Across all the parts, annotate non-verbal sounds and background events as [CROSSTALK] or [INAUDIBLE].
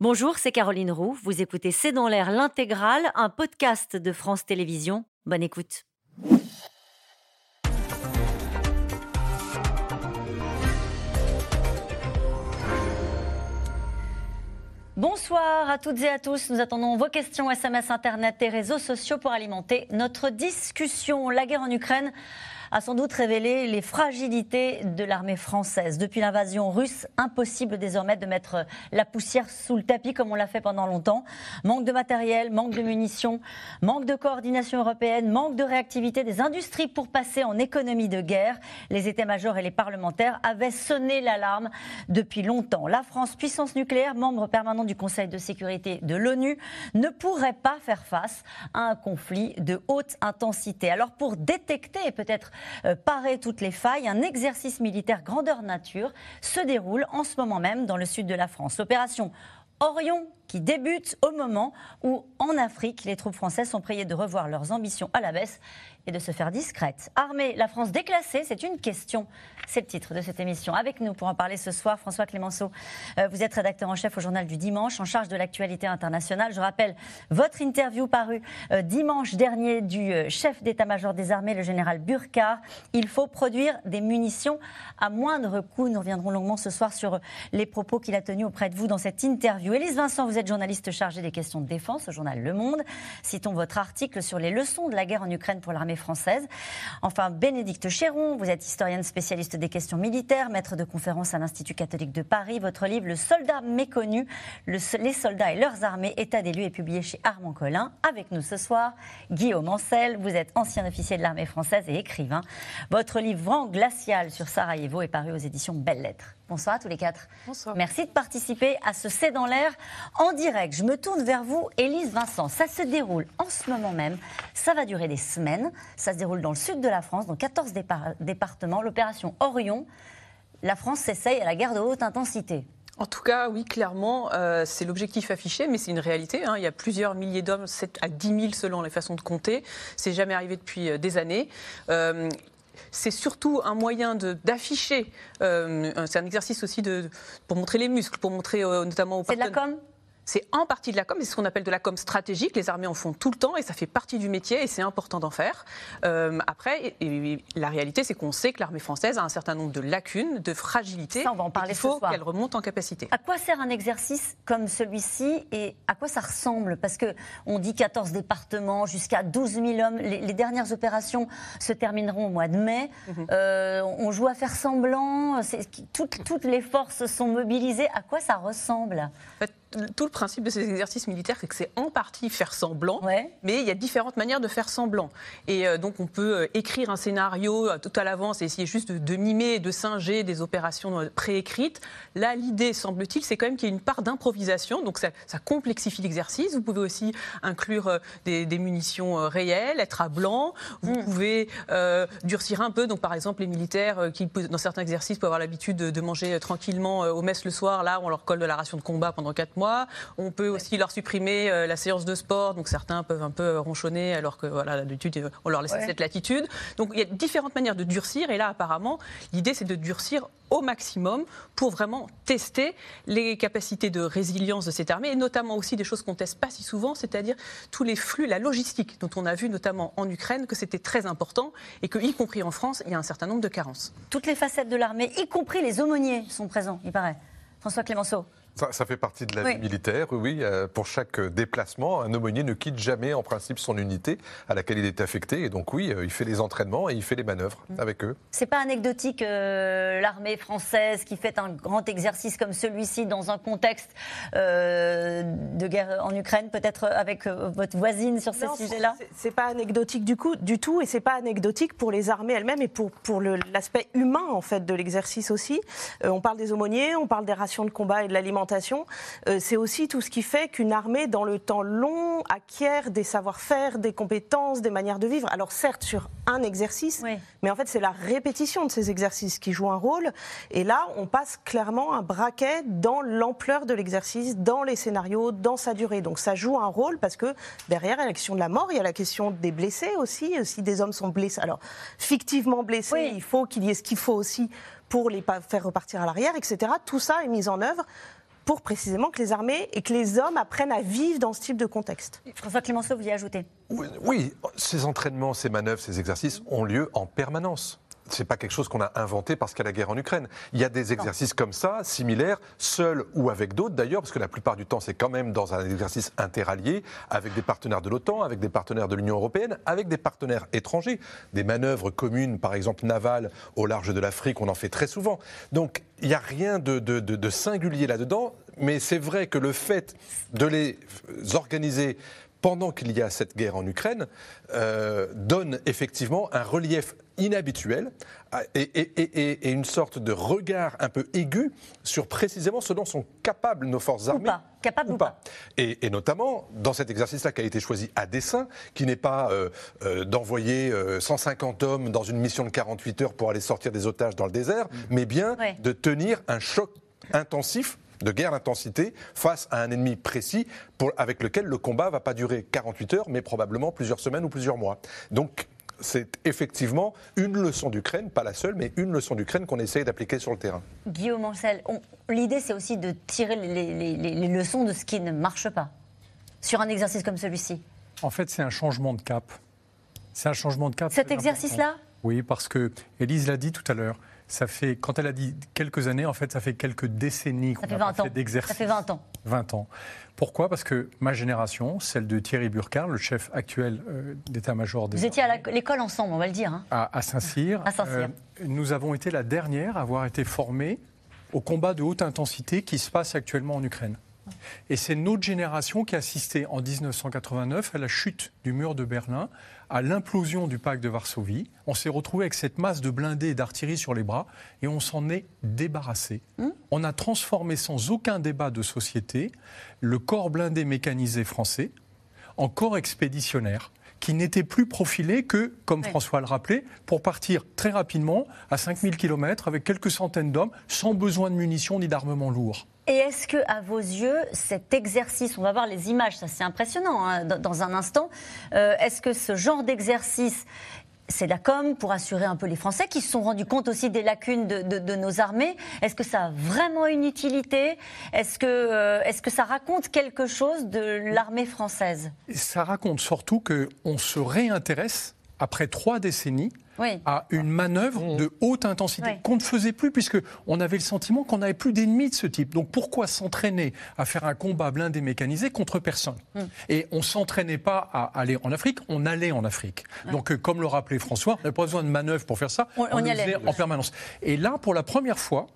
Bonjour, c'est Caroline Roux. Vous écoutez C'est dans l'air l'intégrale, un podcast de France Télévisions. Bonne écoute. Bonsoir à toutes et à tous. Nous attendons vos questions SMS, Internet et réseaux sociaux pour alimenter notre discussion. La guerre en Ukraine a sans doute révélé les fragilités de l'armée française. Depuis l'invasion russe, impossible désormais de mettre la poussière sous le tapis comme on l'a fait pendant longtemps. Manque de matériel, manque de munitions, manque de coordination européenne, manque de réactivité des industries pour passer en économie de guerre. Les états-majors et les parlementaires avaient sonné l'alarme depuis longtemps. La France, puissance nucléaire, membre permanent du Conseil de sécurité de l'ONU, ne pourrait pas faire face à un conflit de haute intensité. Alors pour détecter et peut-être euh, parer toutes les failles. Un exercice militaire grandeur nature se déroule en ce moment même dans le sud de la France. L'opération Orion qui débute au moment où, en Afrique, les troupes françaises sont priées de revoir leurs ambitions à la baisse et de se faire discrète. Armée, la France déclassée, c'est une question. C'est le titre de cette émission. Avec nous pour en parler ce soir, François Clémenceau. Euh, vous êtes rédacteur en chef au journal du dimanche, en charge de l'actualité internationale. Je rappelle votre interview parue euh, dimanche dernier du euh, chef d'état-major des armées, le général Burkhardt. Il faut produire des munitions à moindre coût. Nous reviendrons longuement ce soir sur les propos qu'il a tenus auprès de vous dans cette interview. Élise Vincent, vous êtes journaliste chargée des questions de défense au journal Le Monde. Citons votre article sur les leçons de la guerre en Ukraine pour l'armée française. Enfin, Bénédicte Chéron, vous êtes historienne spécialiste des questions militaires, maître de conférence à l'Institut catholique de Paris. Votre livre, Le soldat méconnu, les soldats et leurs armées, état des lieux, est publié chez Armand Collin. Avec nous ce soir, Guillaume Ancel, vous êtes ancien officier de l'armée française et écrivain. Votre livre Vent glacial sur Sarajevo est paru aux éditions Belles Lettres. Bonsoir à tous les quatre. Bonsoir. Merci de participer à ce C'est dans l'air en direct. Je me tourne vers vous, Élise Vincent. Ça se déroule en ce moment même. Ça va durer des semaines. Ça se déroule dans le sud de la France, dans 14 départements. L'opération Orion. La France s'essaye à la guerre de haute intensité. En tout cas, oui, clairement, euh, c'est l'objectif affiché, mais c'est une réalité. Hein. Il y a plusieurs milliers d'hommes, 7 à 10 000 selon les façons de compter. C'est jamais arrivé depuis euh, des années. Euh, c'est surtout un moyen d'afficher. Euh, c'est un exercice aussi de, pour montrer les muscles, pour montrer euh, notamment aux C'est de la com? C'est en partie de la com, c'est ce qu'on appelle de la com stratégique. Les armées en font tout le temps et ça fait partie du métier et c'est important d'en faire. Euh, après, la réalité, c'est qu'on sait que l'armée française a un certain nombre de lacunes, de fragilités. Ça, on va en parler Il faut qu'elle remonte en capacité. À quoi sert un exercice comme celui-ci et à quoi ça ressemble? Parce que on dit 14 départements, jusqu'à 12 000 hommes. Les, dernières opérations se termineront au mois de mai. Mhm. euh, on joue à faire semblant. Toutes, toutes les forces sont mobilisées. À quoi ça ressemble? En fait, tout le principe de ces exercices militaires, c'est que c'est en partie faire semblant, mais il y a différentes manières de faire semblant. Et euh, donc on peut euh, écrire un scénario euh, tout à l'avance et essayer juste de, mimer et de singer des opérations préécrites. Là, l'idée, semble-t-il, c'est quand même qu'il y ait une part d'improvisation, donc ça, complexifie l'exercice. Vous pouvez aussi inclure des, munitions réelles, être à blanc. Vous mm. pouvez durcir un peu, donc par exemple les militaires qui, dans certains exercices, peuvent avoir l'habitude de, manger tranquillement au mess le soir. Là, on leur colle de la ration de combat pendant 4 on peut aussi leur supprimer euh, la séance de sport, donc certains peuvent un peu ronchonner alors que voilà, d'habitude on leur laisse cette latitude. Donc il y a différentes manières de durcir et là apparemment l'idée c'est de durcir au maximum pour vraiment tester les capacités de résilience de cette armée et notamment aussi des choses qu'on teste pas si souvent, c'est-à-dire tous les flux, la logistique dont on a vu notamment en Ukraine que c'était très important et que, y compris en France, il y a un certain nombre de carences. Toutes les facettes de l'armée, y compris les aumôniers, sont présents, il paraît. François Clémenceau. Ça, fait partie de la vie militaire, oui. Euh, pour chaque déplacement, un aumônier ne quitte jamais en principe son unité à laquelle il est affecté. Et donc oui, euh, il fait les entraînements et il fait les manœuvres mm. avec eux. C'est pas anecdotique euh, l'armée française qui fait un grand exercice comme celui-ci dans un contexte de guerre en Ukraine, peut-être avec votre voisine sur ce sujet-là C'est pas anecdotique du, coup, du tout et c'est pas anecdotique pour les armées elles-mêmes et pour, pour l'aspect humain en fait de l'exercice aussi. on parle des aumôniers, on parle des rations de combat et de l'alimentation euh, c'est aussi tout ce qui fait qu'une armée, dans le temps long, acquiert des savoir-faire, des compétences, des manières de vivre. Alors certes, sur un exercice, mais en fait, c'est la répétition de ces exercices qui joue un rôle. Et là, on passe clairement un braquet dans l'ampleur de l'exercice, dans les scénarios, dans sa durée. Donc ça joue un rôle parce que derrière, il y a la question de la mort, il y a la question des blessés aussi. Si des hommes sont blessés, alors fictivement blessés, il faut qu'il y ait ce qu'il faut aussi pour les faire repartir à l'arrière, etc. Tout ça est mis en œuvre pour précisément que les armées et que les hommes apprennent à vivre dans ce type de contexte. François Clémenceau, vous y ajoutez? Oui, ces entraînements, ces manœuvres, ces exercices ont lieu en permanence c'est pas quelque chose qu'on a inventé parce qu'il y a la guerre en Ukraine. Il y a des exercices comme ça, similaires, seuls ou avec d'autres d'ailleurs, parce que la plupart du temps, c'est quand même dans un exercice interallié, avec des partenaires de l'OTAN, avec des partenaires de l'Union européenne, avec des partenaires étrangers. Des manœuvres communes, par exemple navales, au large de l'Afrique, on en fait très souvent. Donc, il n'y a rien de, de singulier là-dedans, mais c'est vrai que le fait de les organiser pendant qu'il y a cette guerre en Ukraine, euh, donne effectivement un relief inhabituel euh, et, une sorte de regard un peu aigu sur précisément ce dont sont capables nos forces armées. Ou pas. Capables ou, pas. Et, notamment dans cet exercice-là qui a été choisi à dessein, qui n'est pas euh, d'envoyer 150 hommes dans une mission de 48 heures pour aller sortir des otages dans le désert, mm. mais bien de tenir un choc intensif de guerre d'intensité face à un ennemi précis pour, avec lequel le combat ne va pas durer 48 heures, mais probablement plusieurs semaines ou plusieurs mois. Donc, c'est effectivement une leçon d'Ukraine, pas la seule, mais une leçon d'Ukraine qu'on essaye d'appliquer sur le terrain. Guillaume Ancel, l'idée c'est aussi de tirer les, les, leçons de ce qui ne marche pas sur un exercice comme celui-ci. En fait, c'est un changement de cap. C'est un changement de cap. Cet exercice-là? Oui, parce que Élise l'a dit tout à l'heure ça fait, quand elle a dit quelques années, en fait, ça fait quelques décennies qu'on a fait d'exercice. Ça fait 20 ans. 20 ans. Pourquoi? Parce que ma génération, celle de Thierry Burkhardt, le chef actuel euh, d'état-major des. Vous étiez à l'école ensemble, on va le dire. Hein. À, Saint-Cyr. À Saint-Cyr. Euh, nous avons été la dernière à avoir été formés au combat de haute intensité qui se passe actuellement en Ukraine. Et c'est notre génération qui a assisté en 1989 à la chute du mur de Berlin, à l'implosion du pacte de Varsovie. On s'est retrouvé avec cette masse de blindés et d'artillerie sur les bras et on s'en est débarrassé. Hmm. On a transformé sans aucun débat de société le corps blindé mécanisé français en corps expéditionnaire qui n'était plus profilé que, comme François le rappelait, pour partir très rapidement à 5000 km avec quelques centaines d'hommes sans besoin de munitions ni d'armement lourd. Et est-ce que, à vos yeux, cet exercice, on va voir les images, ça c'est impressionnant hein, dans un instant, euh, est-ce que ce genre d'exercice c'est la com pour assurer un peu les Français qui se sont rendus compte aussi des lacunes de, nos armées? Est-ce que ça a vraiment une utilité? Est-ce que, euh, que ça raconte quelque chose de l'armée française? Ça raconte surtout qu'on se réintéresse après trois décennies à une manœuvre de haute intensité qu'on ne faisait plus puisque on avait le sentiment qu'on n'avait plus d'ennemis de ce type. Donc pourquoi s'entraîner à faire un combat blindé mécanisé contre personne? Mmh. Et on s'entraînait pas à aller en Afrique, on allait en Afrique. Donc euh, comme le rappelait François, on n'avait pas besoin de manœuvre pour faire ça, on, y allait en permanence. Et là, pour la première fois,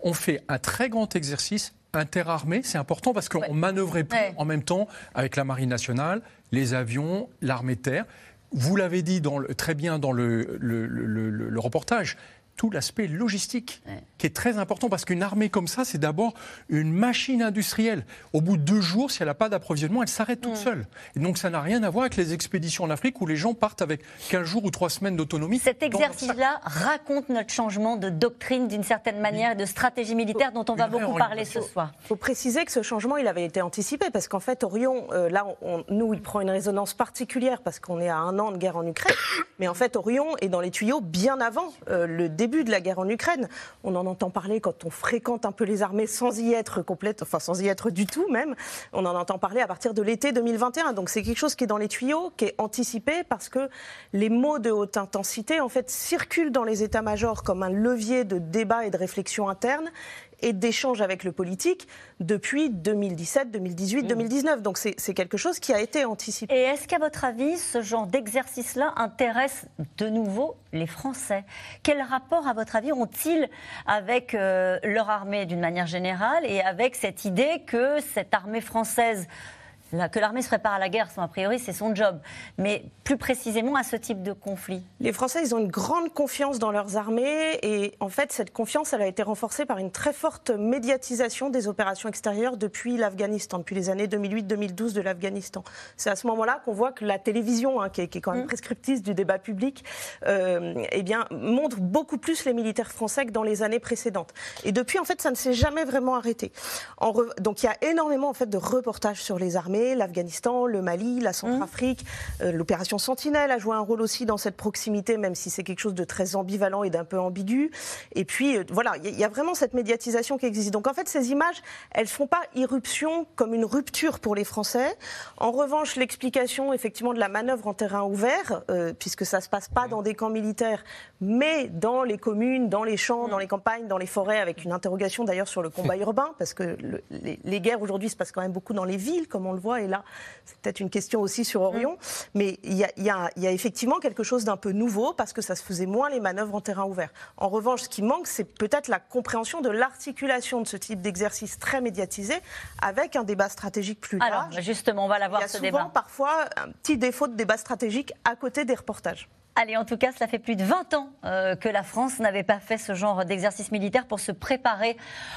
on fait un très grand exercice interarmé, c'est important parce qu'on manœuvrait plus en même temps avec la marine nationale, les avions, l'armée de terre. Vous l'avez dit très bien dans le reportage, tout l'aspect logistique, qui est très important, parce qu'une armée comme ça, c'est d'abord une machine industrielle. Au bout de deux jours, si elle n'a pas d'approvisionnement, elle s'arrête toute seule. Et donc ça n'a rien à voir avec les expéditions en Afrique où les gens partent avec 15 jours ou 3 semaines d'autonomie. Cet exercice-là raconte notre changement de doctrine d'une certaine manière, de stratégie militaire dont on va beaucoup parler ce soir. Il faut préciser que ce changement, il avait été anticipé, parce qu'en fait, Orion, euh, là, nous, il prend une résonance particulière, parce qu'on est à un an de guerre en Ukraine, mais en fait, Orion est dans les tuyaux bien avant euh, le début début de la guerre en Ukraine. On en entend parler quand on fréquente un peu les armées sans y être complète, enfin sans y être du tout même. On en entend parler à partir de l'été 2021. Donc c'est quelque chose qui est dans les tuyaux, qui est anticipé parce que les mots de haute intensité en fait circulent dans les états-majors comme un levier de débat et de réflexion interne et d'échanges avec le politique depuis 2017, 2018, 2019. Donc c'est quelque chose qui a été anticipé. Et est-ce qu'à votre avis, ce genre d'exercice-là intéresse de nouveau les Français? Quel rapport, à votre avis, ont-ils avec euh, leur armée d'une manière générale et avec cette idée que cette armée française que l'armée se prépare à la guerre, a priori, c'est son job. Mais plus précisément à ce type de conflit. Les Français, ils ont une grande confiance dans leurs armées. Et en fait, cette confiance, elle a été renforcée par une très forte médiatisation des opérations extérieures depuis l'Afghanistan, depuis les années 2008-2012 de l'Afghanistan. C'est à ce moment-là qu'on voit que la télévision, hein, qui, est, quand même mm. prescriptrice du débat public, euh, eh bien, montre beaucoup plus les militaires français que dans les années précédentes. Et depuis, en fait, ça ne s'est jamais vraiment arrêté. En Donc, il y a énormément en fait, de reportages sur les armées l'Afghanistan, le Mali, la Centrafrique. Mmh. L'opération Sentinelle a joué un rôle aussi dans cette proximité, même si c'est quelque chose de très ambivalent et d'un peu ambigu. Et puis, voilà, il y a vraiment cette médiatisation qui existe. Donc, en fait, ces images, elles ne font pas irruption comme une rupture pour les Français. En revanche, l'explication, effectivement, de la manœuvre en terrain ouvert, puisque ça ne se passe pas dans des camps militaires, mais dans les communes, dans les champs, dans les campagnes, dans les forêts, avec une interrogation d'ailleurs sur le combat [LAUGHS] urbain, parce que les, guerres aujourd'hui se passent quand même beaucoup dans les villes, comme on le voit, et là, c'est peut-être une question aussi sur Orion. Mais il y, a, effectivement quelque chose d'un peu nouveau, parce que ça se faisait moins les manœuvres en terrain ouvert. En revanche, ce qui manque, c'est peut-être la compréhension de l'articulation de ce type d'exercice très médiatisé avec un débat stratégique plus large. Alors, justement, on va l'avoir ce débat. Il y a souvent, parfois, un petit défaut de débat stratégique à côté des reportages. Allez, en tout cas, cela fait plus de 20 ans euh, que la France n'avait pas fait ce genre d'exercice militaire pour se préparer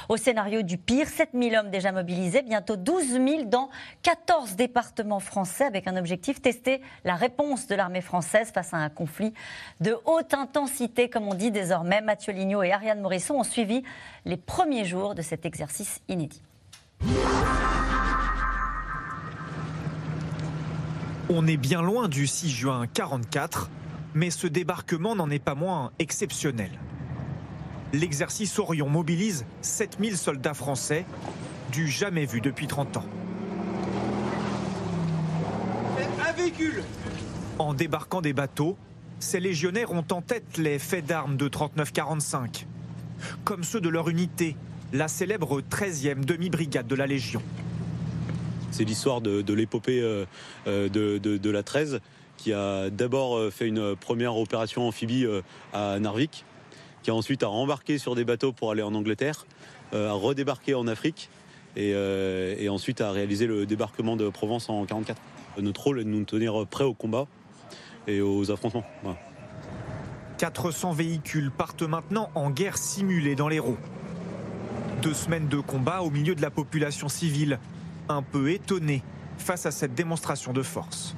au scénario du pire. 7000 hommes déjà mobilisés, bientôt 12 000 dans 14 départements français, avec un objectif tester la réponse de l'armée française face à un conflit de haute intensité, comme on dit désormais. Mathieu Lignot et Ariane Morisson ont suivi les premiers jours de cet exercice inédit. On est bien loin du 6 juin 44 mais ce débarquement n'en est pas moins exceptionnel. L'exercice Orion mobilise 7000 soldats français, du jamais vu depuis 30 ans. Un véhicule En débarquant des bateaux, ces légionnaires ont en tête les faits d'armes de 39-45, comme ceux de leur unité, la célèbre 13e demi-brigade de la Légion. C'est l'histoire de, l'épopée euh, euh, de, de, la 13 qui a d'abord euh, fait une première opération amphibie euh, à Narvik, qui a ensuite a rembarqué sur des bateaux pour aller en Angleterre, euh, a redébarqué en Afrique et, ensuite a réalisé le débarquement de Provence en 1944. Notre rôle est de nous tenir prêts au combat et aux affrontements. 400 véhicules partent maintenant en guerre simulée dans les roues. Deux semaines de combat au milieu de la population civile, un peu étonnée face à cette démonstration de force.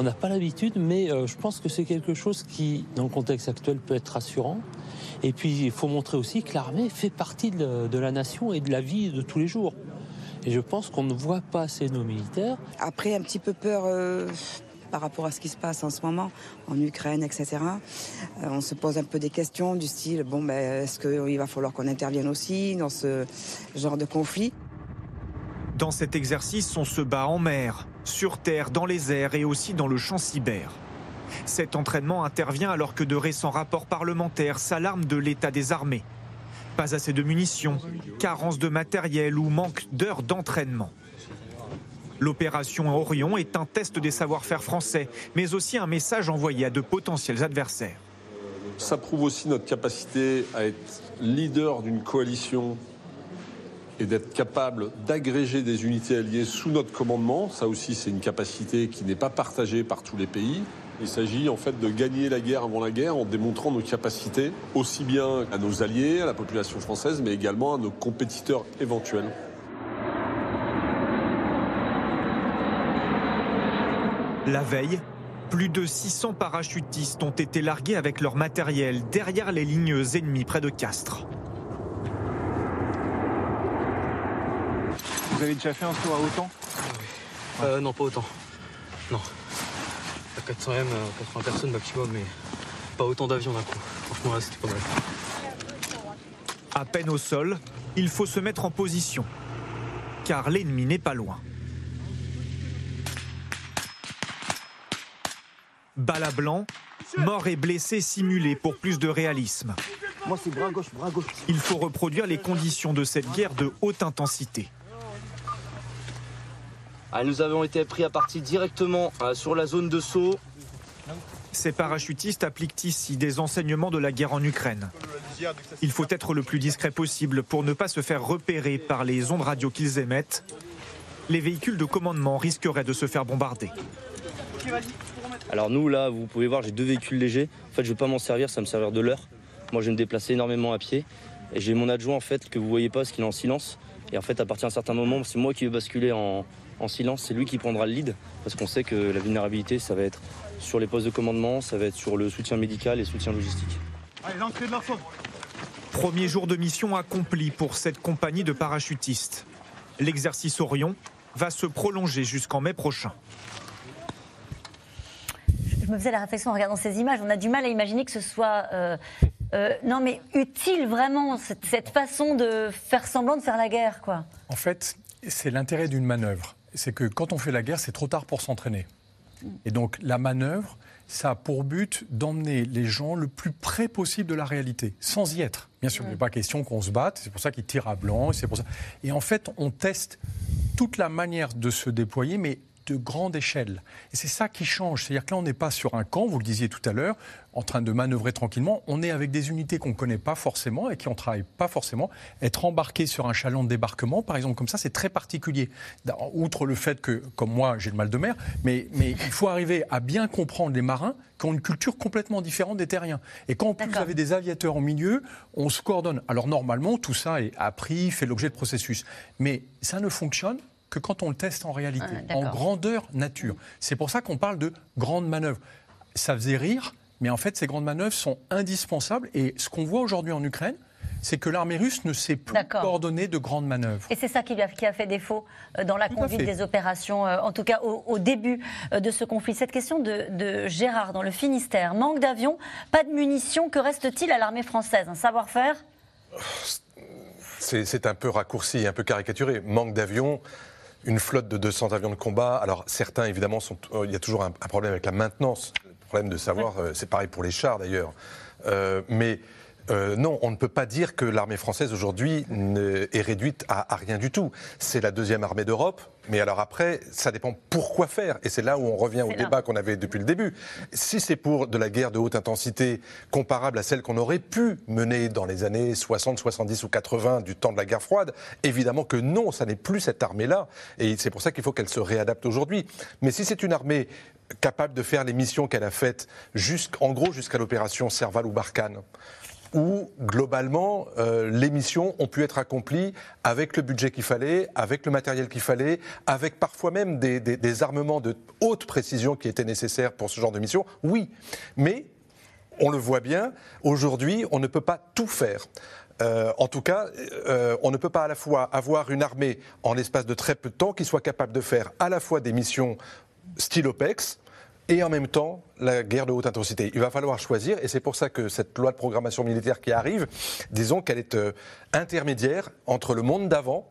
On n'a pas l'habitude, mais euh, je pense que c'est quelque chose qui, dans le contexte actuel, peut être rassurant. Et puis, il faut montrer aussi que l'armée fait partie de, la nation et de la vie de tous les jours. Et je pense qu'on ne voit pas assez nos militaires. Après, un petit peu peur euh, par rapport à ce qui se passe en ce moment en Ukraine, etc. Euh, on se pose un peu des questions du style bon, ben, est-ce qu'il va falloir qu'on intervienne aussi dans ce genre de conflit? Dans cet exercice, on se bat en mer, sur Terre, dans les airs et aussi dans le champ cyber. Cet entraînement intervient alors que de récents rapports parlementaires s'alarment de l'état des armées. Pas assez de munitions, carence de matériel ou manque d'heures d'entraînement. L'opération Orion est un test des savoir-faire français, mais aussi un message envoyé à de potentiels adversaires. Ça prouve aussi notre capacité à être leader d'une coalition et d'être capable d'agréger des unités alliées sous notre commandement. Ça aussi, c'est une capacité qui n'est pas partagée par tous les pays. Il s'agit en fait de gagner la guerre avant la guerre en démontrant nos capacités, aussi bien à nos alliés, à la population française, mais également à nos compétiteurs éventuels. La veille, plus de 600 parachutistes ont été largués avec leur matériel derrière les lignes ennemies près de Castres. Vous avez déjà fait un saut à autant euh, Non, pas autant. Non. À 400 M, 80 personnes maximum, mais pas autant d'avions d'un coup. Franchement, là, c'était pas mal. À peine au sol, il faut se mettre en position, car l'ennemi n'est pas loin. Bala blanc, mort et blessé simulés pour plus de réalisme. Moi, c'est bras gauche, bras gauche. Il faut reproduire les conditions de cette guerre de haute intensité. Ah, nous avons été pris à partir directement euh, sur la zone de saut. Ces parachutistes appliquent ici des enseignements de la guerre en Ukraine. Il faut être le plus discret possible pour ne pas se faire repérer par les ondes radio qu'ils émettent. Les véhicules de commandement risqueraient de se faire bombarder. Alors nous là, vous pouvez voir, j'ai deux véhicules légers. En fait, je ne vais pas m'en servir, ça me servir de l'heure. Moi, je vais me déplacer énormément à pied. Et j'ai mon adjoint en fait que vous voyez pas, parce qu'il est en silence. Et en fait, à partir d'un certain moment, c'est moi qui vais basculer en, en silence, c'est lui qui prendra le lead, parce qu'on sait que la vulnérabilité, ça va être sur les postes de commandement, ça va être sur le soutien médical et le soutien logistique. Allez, l'entrée de Premier jour de mission accompli pour cette compagnie de parachutistes. L'exercice Orion va se prolonger jusqu'en mai prochain. Je me faisais la réflexion en regardant ces images. On a du mal à imaginer que ce soit euh, euh, non, mais utile vraiment cette, cette, façon de faire semblant de faire la guerre, quoi. En fait, c'est l'intérêt d'une manœuvre. C'est que quand on fait la guerre, c'est trop tard pour s'entraîner. Et donc la manœuvre, ça a pour but d'emmener les gens le plus près possible de la réalité, sans y être. Bien sûr, il n'est pas question qu'on se batte, c'est pour ça qu'ils tirent à blanc, c'est pour ça. Et en fait, on teste toute la manière de se déployer, mais de grande échelle. Et c'est ça qui change. C'est-à-dire que là, on n'est pas sur un camp, vous le disiez tout à l'heure, en train de manœuvrer tranquillement. On est avec des unités qu'on ne connaît pas forcément et qui on travaille pas forcément. Être embarqué sur un chaland de débarquement, par exemple, comme ça, c'est très particulier. Outre le fait que, comme moi, j'ai le mal de mer, mais, mais il faut arriver à bien comprendre les marins qui ont une culture complètement différente des terriens. Et quand vous avez des aviateurs au milieu, on se coordonne. Alors normalement, tout ça est appris, fait l'objet de processus. Mais ça ne fonctionne que quand on le teste en réalité, ah, en grandeur nature. C'est pour ça qu'on parle de grandes manœuvres. Ça faisait rire, mais en fait, ces grandes manœuvres sont indispensables. Et ce qu'on voit aujourd'hui en Ukraine, c'est que l'armée russe ne sait plus coordonner de grandes manœuvres. Et c'est ça qui a, fait défaut euh, dans la conduite des opérations, euh, en tout cas au, début euh, de ce conflit. Cette question de, de Gérard dans le Finistère, manque d'avions, pas de munitions, que reste-t-il à l'armée française? Un savoir-faire? C'est un peu raccourci, un peu caricaturé. Manque d'avions, une flotte de 200 avions de combat. Alors certains, évidemment, sont, euh, il y a toujours un, problème avec la maintenance, problème de savoir, euh, c'est pareil pour les chars d'ailleurs. Euh, mais euh, non, on ne peut pas dire que l'armée française aujourd'hui est réduite à, rien du tout. C'est la deuxième armée d'Europe, mais alors après, ça dépend pourquoi faire. Et c'est là où on revient au débat qu'on avait depuis le début. Si c'est pour de la guerre de haute intensité comparable à celle qu'on aurait pu mener dans les années 60, 70 ou 80 du temps de la guerre froide, évidemment que non, ça n'est plus cette armée-là. Et c'est pour ça qu'il faut qu'elle se réadapte aujourd'hui. Mais si c'est une armée capable de faire les missions qu'elle a faites, en gros jusqu'à l'opération Serval ou Barkhane, où globalement euh, les missions ont pu être accomplies avec le budget qu'il fallait, avec le matériel qu'il fallait, avec parfois même des, armements de haute précision qui étaient nécessaires pour ce genre de mission. Oui, mais on le voit bien, aujourd'hui on ne peut pas tout faire. Euh, en tout cas, euh, on ne peut pas à la fois avoir une armée en l'espace de très peu de temps qui soit capable de faire à la fois des missions style OPEX, et en même temps la guerre de haute intensité. Il va falloir choisir, et c'est pour ça que cette loi de programmation militaire qui arrive, disons qu'elle est euh, intermédiaire entre le monde d'avant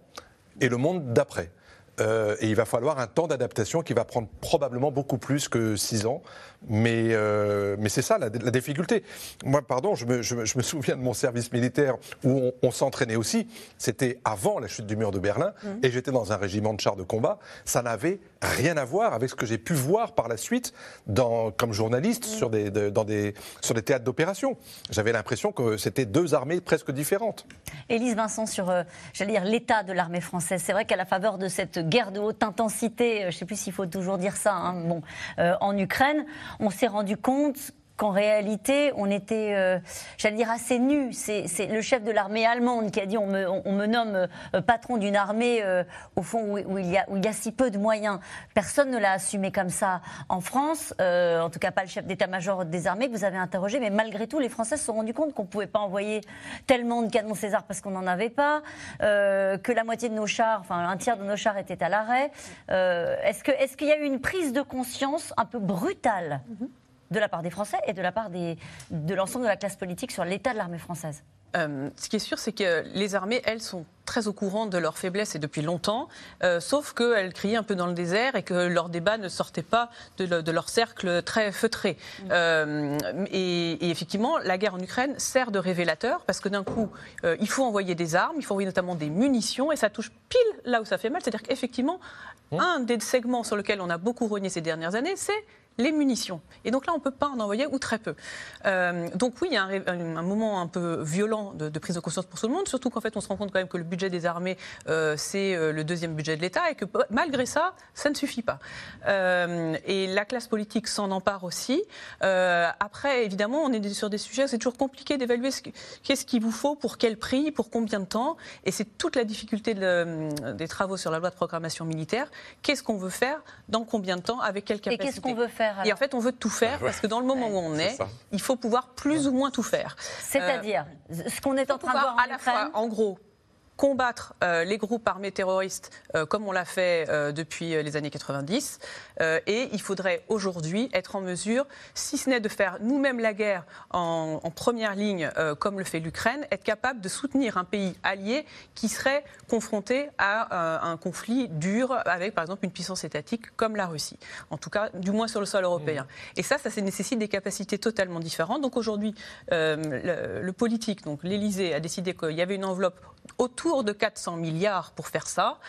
et le monde d'après. Euh, et il va falloir un temps d'adaptation qui va prendre probablement beaucoup plus que six ans. Mais, euh, mais c'est ça la, difficulté. Moi, pardon, je me, je, me, souviens de mon service militaire où on, s'entraînait aussi. C'était avant la chute du mur de Berlin mmh. et j'étais dans un régiment de chars de combat. Ça n'avait rien à voir avec ce que j'ai pu voir par la suite dans, comme journaliste mmh. sur, des, dans des, sur des théâtres d'opération. J'avais l'impression que c'était deux armées presque différentes. Élise Vincent, sur euh, j'allais dire l'état de l'armée française. C'est vrai qu'à la faveur de cette guerre de haute intensité, euh, je ne sais plus s'il faut toujours dire ça, hein, bon, euh, en Ukraine, on s'est rendu compte qu'en réalité, on était, euh, j'allais dire, assez nus. C'est le chef de l'armée allemande qui a dit on me, nomme euh, patron d'une armée, euh, au fond, où, il y a, si peu de moyens. Personne ne l'a assumé comme ça en France, en tout cas pas le chef d'état-major des armées que vous avez interrogé, mais malgré tout, les Français se sont rendus compte qu'on ne pouvait pas envoyer tellement de canons César parce qu'on n'en avait pas, que la moitié de nos chars, enfin un tiers de nos chars étaient à l'arrêt. Est-ce qu'il est qu'il y a eu une prise de conscience un peu brutale? Mm-hmm de la part des Français et de la part des, de l'ensemble de la classe politique sur l'état de l'armée française euh, ce qui est sûr, c'est que les armées, elles, sont très au courant de leurs faiblesses et depuis longtemps, euh, sauf qu'elles criaient un peu dans le désert et que leur débat ne sortait pas de, leur cercle très feutré. Mm. Euh, et, effectivement, la guerre en Ukraine sert de révélateur parce que d'un coup, il faut envoyer des armes, il faut envoyer notamment des munitions et ça touche pile là où ça fait mal. C'est-à-dire qu'effectivement, mm. un des segments sur lequel on a beaucoup rogné ces dernières années, c'est les munitions. Et donc là, on ne peut pas en envoyer ou très peu. Euh, donc oui, il y a un, moment un peu violent de, prise de conscience pour tout le monde, surtout qu'en fait, on se rend compte quand même que le budget des armées, euh, c'est euh, le deuxième budget de l'État et que malgré ça, ça ne suffit pas. et la classe politique s'en empare aussi. après, évidemment, on est sur des sujets, c'est toujours compliqué d'évaluer qu'est-ce qu'il vous faut, pour quel prix, pour combien de temps. Et c'est toute la difficulté des travaux sur la loi de programmation militaire. Qu'est-ce qu'on veut faire, dans combien de temps, avec quelle capacité Et qu'est-ce qu'on veut faire? Et en fait, on veut tout faire parce que dans le moment où on est, il faut pouvoir plus ou moins tout faire. C'est-à-dire, ce qu'on est en train de voir en à la fois, en gros, combattre les groupes armés terroristes comme on l'a fait depuis les années 90. et il faudrait aujourd'hui être en mesure, si ce n'est de faire nous-mêmes la guerre en, en première ligne, comme le fait l'Ukraine, être capable de soutenir un pays allié qui serait confronté à un conflit dur avec, par exemple, une puissance étatique comme la Russie. En tout cas, du moins sur le sol européen. Mmh. Et ça, ça nécessite des capacités totalement différentes. Donc aujourd'hui, le, le, politique, donc l'Élysée, a décidé qu'il y avait une enveloppe autour de 400 milliards pour faire ça.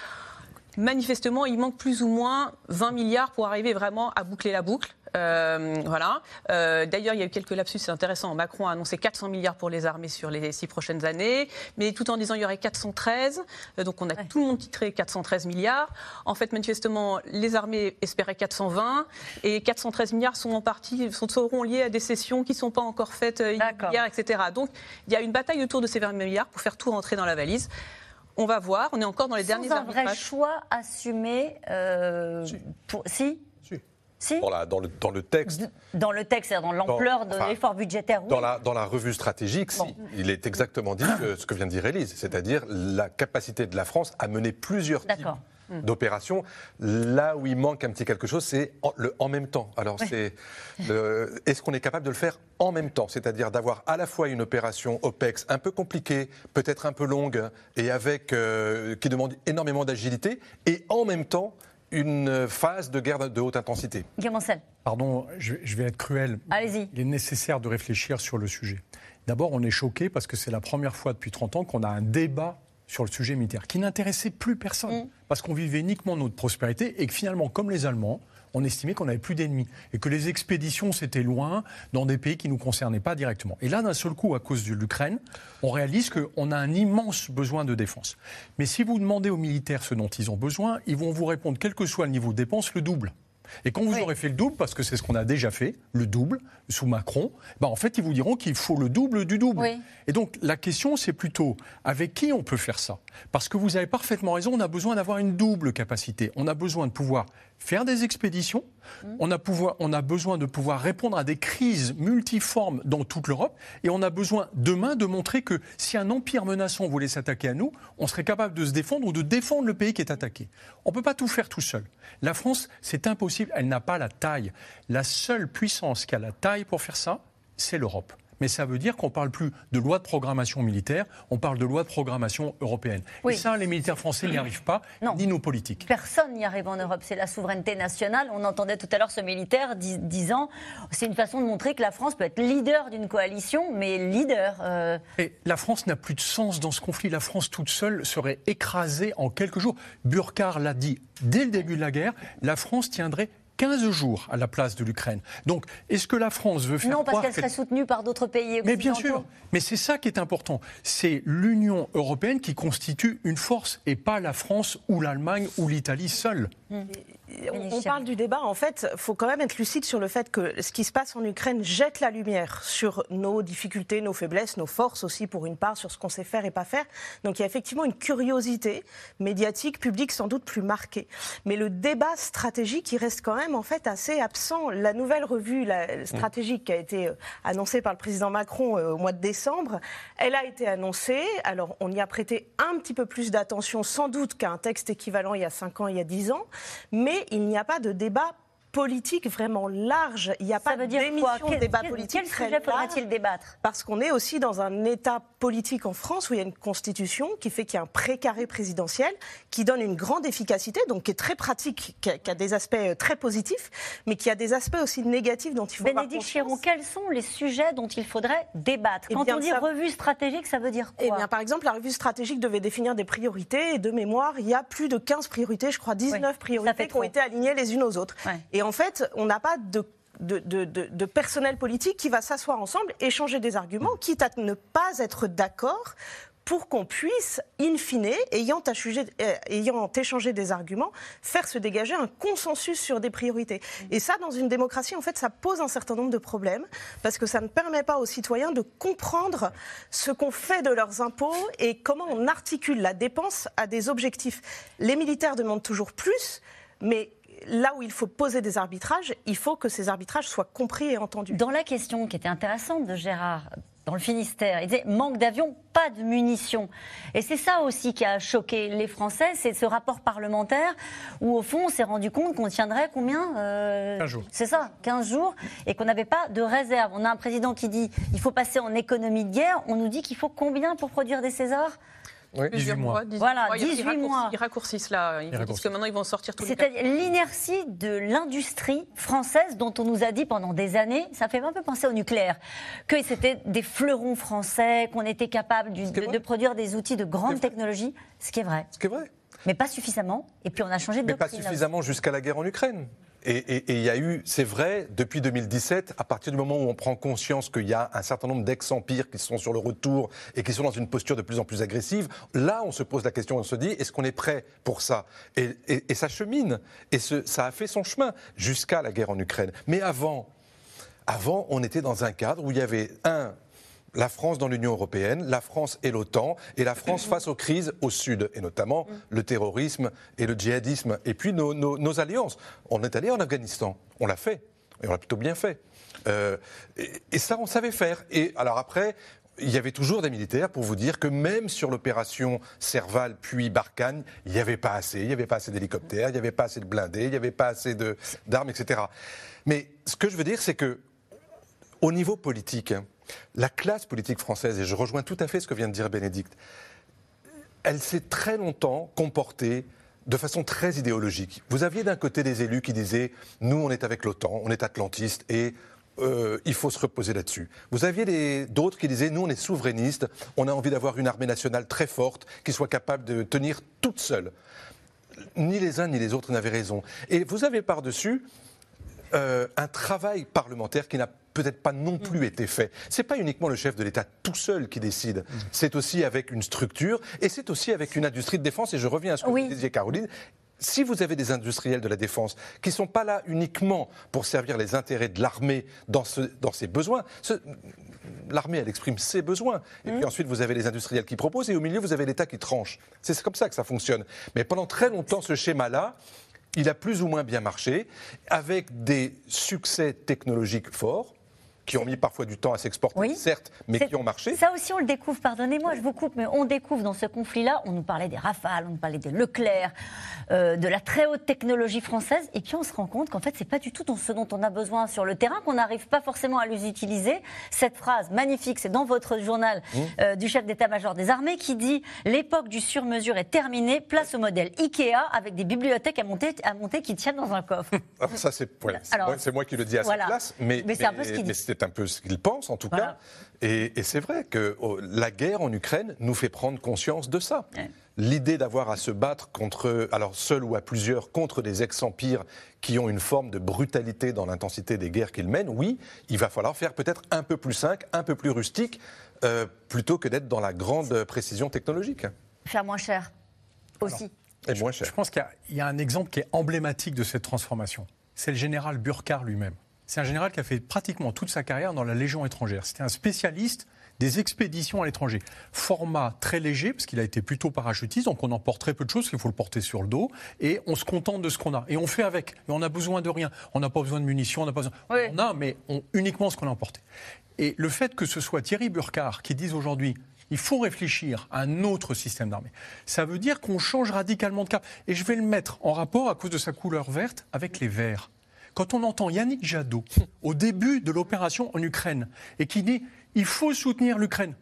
Manifestement, il manque plus ou moins 20 milliards pour arriver vraiment à boucler la boucle. Euh, voilà. Euh, d'ailleurs, il y a eu quelques lapsus, c'est intéressant. Macron a annoncé 400 milliards pour les armées sur les six prochaines années, mais tout en disant qu'il y aurait 413. Euh, donc on a tout le monde titré 413 milliards. En fait, manifestement, les armées espéraient 420 et 413 milliards sont en partie sont, seront liés à des sessions qui ne sont pas encore faites hier, etc. Donc il y a une bataille autour de ces 20 milliards pour faire tout rentrer dans la valise. On va voir. On est encore dans les derniers un vrai choix assumé. Pour... si? Dans, le, dans le texte. Dans le texte, c'est-à-dire dans l'ampleur de l'effort budgétaire, oui. Dans la, dans la revue stratégique, si. Il est exactement dit ce que vient de dire Élise, c'est-à-dire la capacité de la France à mener plusieurs types hmm. d'opérations. Là où il manque un petit quelque chose, c'est le en même temps. Alors, c'est est-ce qu'on est capable de le faire en même temps? C'est-à-dire d'avoir à la fois une opération OPEX un peu compliquée, peut-être un peu longue, et avec euh, qui demande énormément d'agilité, et en même temps une phase de guerre de haute intensité. Guillaume Pardon, je, vais être cruel. Allez-y. Il est nécessaire de réfléchir sur le sujet. D'abord, on est choqué parce que c'est la première fois depuis 30 ans qu'on a un débat sur le sujet militaire qui n'intéressait plus personne. Mm. Parce qu'on vivait uniquement notre prospérité et que finalement, comme les Allemands, on estimait qu'on n'avait plus d'ennemis et que les expéditions, c'était loin, dans des pays qui ne nous concernaient pas directement. Et là, d'un seul coup, à cause de l'Ukraine, on réalise qu'on a un immense besoin de défense. Mais si vous demandez aux militaires ce dont ils ont besoin, ils vont vous répondre, quel que soit le niveau de dépense, le double. Et quand vous aurez fait le double, parce que c'est ce qu'on a déjà fait, le double, sous Macron, bah en fait, ils vous diront qu'il faut le double du double. Et donc, la question, c'est plutôt avec qui on peut faire ça? Parce que vous avez parfaitement raison, on a besoin d'avoir une double capacité. On a besoin de pouvoir faire des expéditions, mmh. on, a pouvoir, on a besoin de pouvoir répondre à des crises multiformes dans toute l'Europe, et on a besoin demain de montrer que si un empire menaçant voulait s'attaquer à nous, on serait capable de se défendre ou de défendre le pays qui est attaqué. On ne peut pas tout faire tout seul. La France, c'est impossible, elle n'a pas la taille. La seule puissance qui a la taille pour faire ça, c'est l'Europe mais ça veut dire qu'on ne parle plus de loi de programmation militaire, on parle de loi de programmation européenne. Et ça, les militaires français n'y arrivent pas, ni nos politiques. Personne n'y arrive en Europe, c'est la souveraineté nationale. On entendait tout à l'heure ce militaire disant c'est une façon de montrer que la France peut être leader d'une coalition, mais leader. Euh, Et la France n'a plus de sens dans ce conflit. La France toute seule serait écrasée en quelques jours. Burkhardt l'a dit dès le début de la guerre, la France tiendrait 15 jours à la place de l'Ukraine. Donc, est-ce que la France veut faire Non, parce qu'elle serait soutenue par d'autres pays. Mais bien sûr, mais c'est ça qui est important. C'est l'Union européenne qui constitue une force et pas la France ou l'Allemagne ou l'Italie seule. Mmh on, parle du débat. En fait, il faut quand même être lucide sur le fait que ce qui se passe en Ukraine jette la lumière sur nos difficultés, nos faiblesses, nos forces aussi, pour une part, sur ce qu'on sait faire et pas faire. Donc il y a effectivement une curiosité médiatique, publique, sans doute plus marquée. Mais le débat stratégique, il reste quand même en fait assez absent. La nouvelle revue stratégique qui a été euh, annoncée par le président Macron euh, au mois de décembre, elle a été annoncée. Alors on y a prêté un petit peu plus d'attention, sans doute, qu'à un texte équivalent il y a 5 ans, il y a 10 ans. Mais il n'y a pas de débat politique vraiment large. Il n'y a pas d'émission de débat politique. Quel sujet faudrait-il débattre Parce qu'on est aussi dans un état politique en France où il y a une constitution qui fait qu'il y a un précaré présidentiel qui donne une grande efficacité, donc qui est très pratique, qui a, des aspects euh, très positifs, mais qui a des aspects aussi négatifs dont il faut Bénédicte Chiron, quels sont les sujets dont il faudrait débattre eh Quand on dit revue stratégique, ça veut dire quoi eh bien, Par exemple, la revue stratégique devait définir des priorités et de mémoire, il y a plus de 15 priorités, je crois 19 priorités qui ont été alignées les unes aux autres. Et en fait, on n'a pas de de, personnel politique qui va s'asseoir ensemble, échanger des arguments, quitte à ne pas être d'accord pour qu'on puisse, in fine, ayant, euh, ayant, échangé des arguments, faire se dégager un consensus sur des priorités. Et ça, dans une démocratie, en fait, ça pose un certain nombre de problèmes, parce que ça ne permet pas aux citoyens de comprendre ce qu'on fait de leurs impôts et comment on articule la dépense à des objectifs. Les militaires demandent toujours plus, mais là où il faut poser des arbitrages, il faut que ces arbitrages soient compris et entendus. Dans la question qui était intéressante de Gérard, dans le Finistère. Il disait manque d'avions, pas de munitions. Et c'est ça aussi qui a choqué les Français, c'est ce rapport parlementaire où, au fond, on s'est rendu compte qu'on tiendrait combien euh, 15 jours. C'est ça, 15 jours, et qu'on n'avait pas de réserve. On a un président qui dit il faut passer en économie de guerre. On nous dit qu'il faut combien pour produire des Césars? 18 mois. voilà, 18 mois. Ils raccourcissent là. Ils, disent que maintenant ils vont sortir tous les C'est-à-dire l'inertie de l'industrie française dont on nous a dit pendant des années, ça fait un peu penser au nucléaire, que c'était des fleurons français, qu'on était capable de, produire des outils de grande technologie, ce qui est vrai. Ce qui est vrai. Mais pas suffisamment. Et puis on a changé de Mais pas suffisamment jusqu'à la guerre en Ukraine. Et il y a eu, c'est vrai, depuis 2017, à partir du moment où on prend conscience qu'il y a un certain nombre d'ex-empires qui sont sur le retour et qui sont dans une posture de plus en plus agressive, là on se pose la question, on se dit, est-ce qu'on est prêt pour ça? Et, ça chemine, et ça a fait son chemin jusqu'à la guerre en Ukraine. Mais avant, avant, on était dans un cadre où il y avait un la France dans l'Union européenne, la France et l'OTAN, et la France [COUGHS] face aux crises au Sud, et notamment le terrorisme et le djihadisme, et puis nos, alliances. On est allé en Afghanistan, on l'a fait, et on l'a plutôt bien fait. Euh, et, ça, on savait faire. Et alors après, il y avait toujours des militaires pour vous dire que même sur l'opération Serval puis Barkhane, il n'y avait pas assez. Il n'y avait pas assez d'hélicoptères, il n'y avait pas assez de blindés, il n'y avait pas assez d'armes, etc. Mais ce que je veux dire, c'est que au niveau politique, la classe politique française, et je rejoins tout à fait ce que vient de dire Bénédicte, elle s'est très longtemps comportée de façon très idéologique. Vous aviez d'un côté des élus qui disaient Nous, on est avec l'OTAN, on est atlantiste et euh, il faut se reposer là-dessus. Vous aviez d'autres qui disaient Nous, on est souverainistes, on a envie d'avoir une armée nationale très forte qui soit capable de tenir toute seule. Ni les uns ni les autres n'avaient raison. Et vous avez par-dessus euh, un travail parlementaire qui n'a peut-être pas non plus été fait. C'est pas uniquement le chef de l'État tout seul qui décide. C'est aussi avec une structure et c'est aussi avec une industrie de défense. Et je reviens à ce que vous disiez, Caroline si vous avez des industriels de la défense qui ne sont pas là uniquement pour servir les intérêts de l'armée dans, dans ses besoins, l'armée, elle exprime ses besoins. Et puis mmh. ensuite, vous avez les industriels qui proposent et au milieu, vous avez l'État qui tranche. C'est comme ça que ça fonctionne. Mais pendant très longtemps, ce schéma-là, il a plus ou moins bien marché, avec des succès technologiques forts qui ont mis parfois du temps à s'exporter, certes, mais qui ont marché. Ça aussi, on le découvre, pardonnez-moi, je vous coupe, mais on découvre dans ce conflit-là, on nous parlait des Rafales, on nous parlait des Leclerc, euh, de la très haute technologie française, et puis on se rend compte qu'en fait, c'est pas du tout ce dont on a besoin sur le terrain, qu'on n'arrive pas forcément à les utiliser. Cette phrase magnifique, c'est dans votre journal mmh. euh, du chef d'état-major des armées qui dit L'époque du sur-mesure est terminée, place au modèle IKEA avec des bibliothèques à monter, à monter qui tiennent dans un coffre. Alors, ça, c'est moi, qui le dis à sa place, mais, mais, c'est un peu ce qu'il dit c'est un peu ce qu'il pense en tout cas. Et, c'est vrai que oh, la guerre en Ukraine nous fait prendre conscience de ça. L'idée d'avoir à se battre contre, alors seul ou à plusieurs, contre des ex-empires qui ont une forme de brutalité dans l'intensité des guerres qu'ils mènent, oui, il va falloir faire peut-être un peu plus simple, un peu plus rustique, euh, plutôt que d'être dans la grande précision technologique. Faire moins cher aussi. et moins cher. Je pense qu'il y, a un exemple qui est emblématique de cette transformation. C'est le général Burkhardt lui-même. C'est un général qui a fait pratiquement toute sa carrière dans la Légion étrangère. C'était un spécialiste des expéditions à l'étranger. Format très léger, parce qu'il a été plutôt parachutiste, donc on emporte très peu de choses, il faut le porter sur le dos, et on se contente de ce qu'on a. Et on fait avec. Et on n'a besoin de rien. On n'a pas besoin de munitions, on n'a pas besoin. On a, mais uniquement ce qu'on a emporté. Et le fait que ce soit Thierry Burkhardt qui dise aujourd'hui il faut réfléchir à un autre système d'armée. Ça veut dire qu'on change radicalement de cap. Et je vais le mettre en rapport, à cause de sa couleur verte, avec les verts. Quand on entend Yannick Jadot [LAUGHS] au début de l'opération en Ukraine et qui dit il faut soutenir l'Ukraine,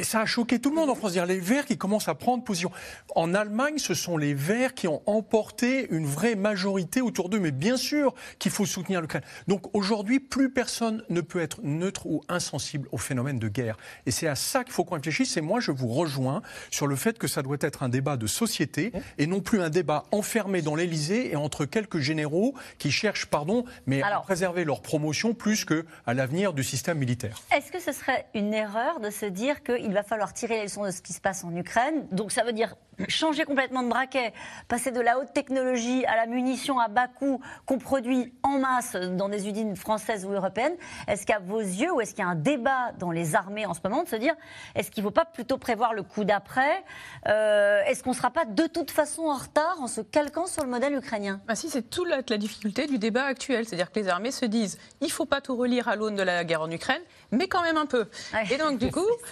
ça a choqué tout le monde en France. Dire les Verts qui commencent à prendre position. En Allemagne, ce sont les Verts qui ont emporté une vraie majorité autour d'eux. Mais bien sûr qu'il faut soutenir l'Ukraine. Donc aujourd'hui, plus personne ne peut être neutre ou insensible au phénomène de guerre. Et c'est à ça qu'il faut qu'on réfléchisse. Et moi, je vous rejoins sur le fait que ça doit être un débat de société et non plus un débat enfermé dans l'Élysée et entre quelques généraux qui cherchent, pardon, mais à préserver leur promotion plus que à l'avenir du système militaire. Est-ce que ce serait une erreur de se dire dire qu'il va falloir tirer les leçons de ce qui se passe en Ukraine. Donc ça veut dire changer complètement de braquet, passer de la haute technologie à la munition à bas coût qu'on produit en masse dans des usines françaises ou européennes. Est-ce qu'à vos yeux, ou est-ce qu'il y a un débat dans les armées en ce moment de se dire, est-ce qu'il ne faut pas plutôt prévoir le coup d'après? Euh, Est-ce qu'on ne sera pas de toute façon en retard en se calquant sur le modèle ukrainien? Ah Si, c'est toute la, la, difficulté du débat actuel. C'est-à-dire que les armées se disent, il ne faut pas tout relire à l'aune de la guerre en Ukraine, mais quand même un peu. Et donc, du [LAUGHS] coup,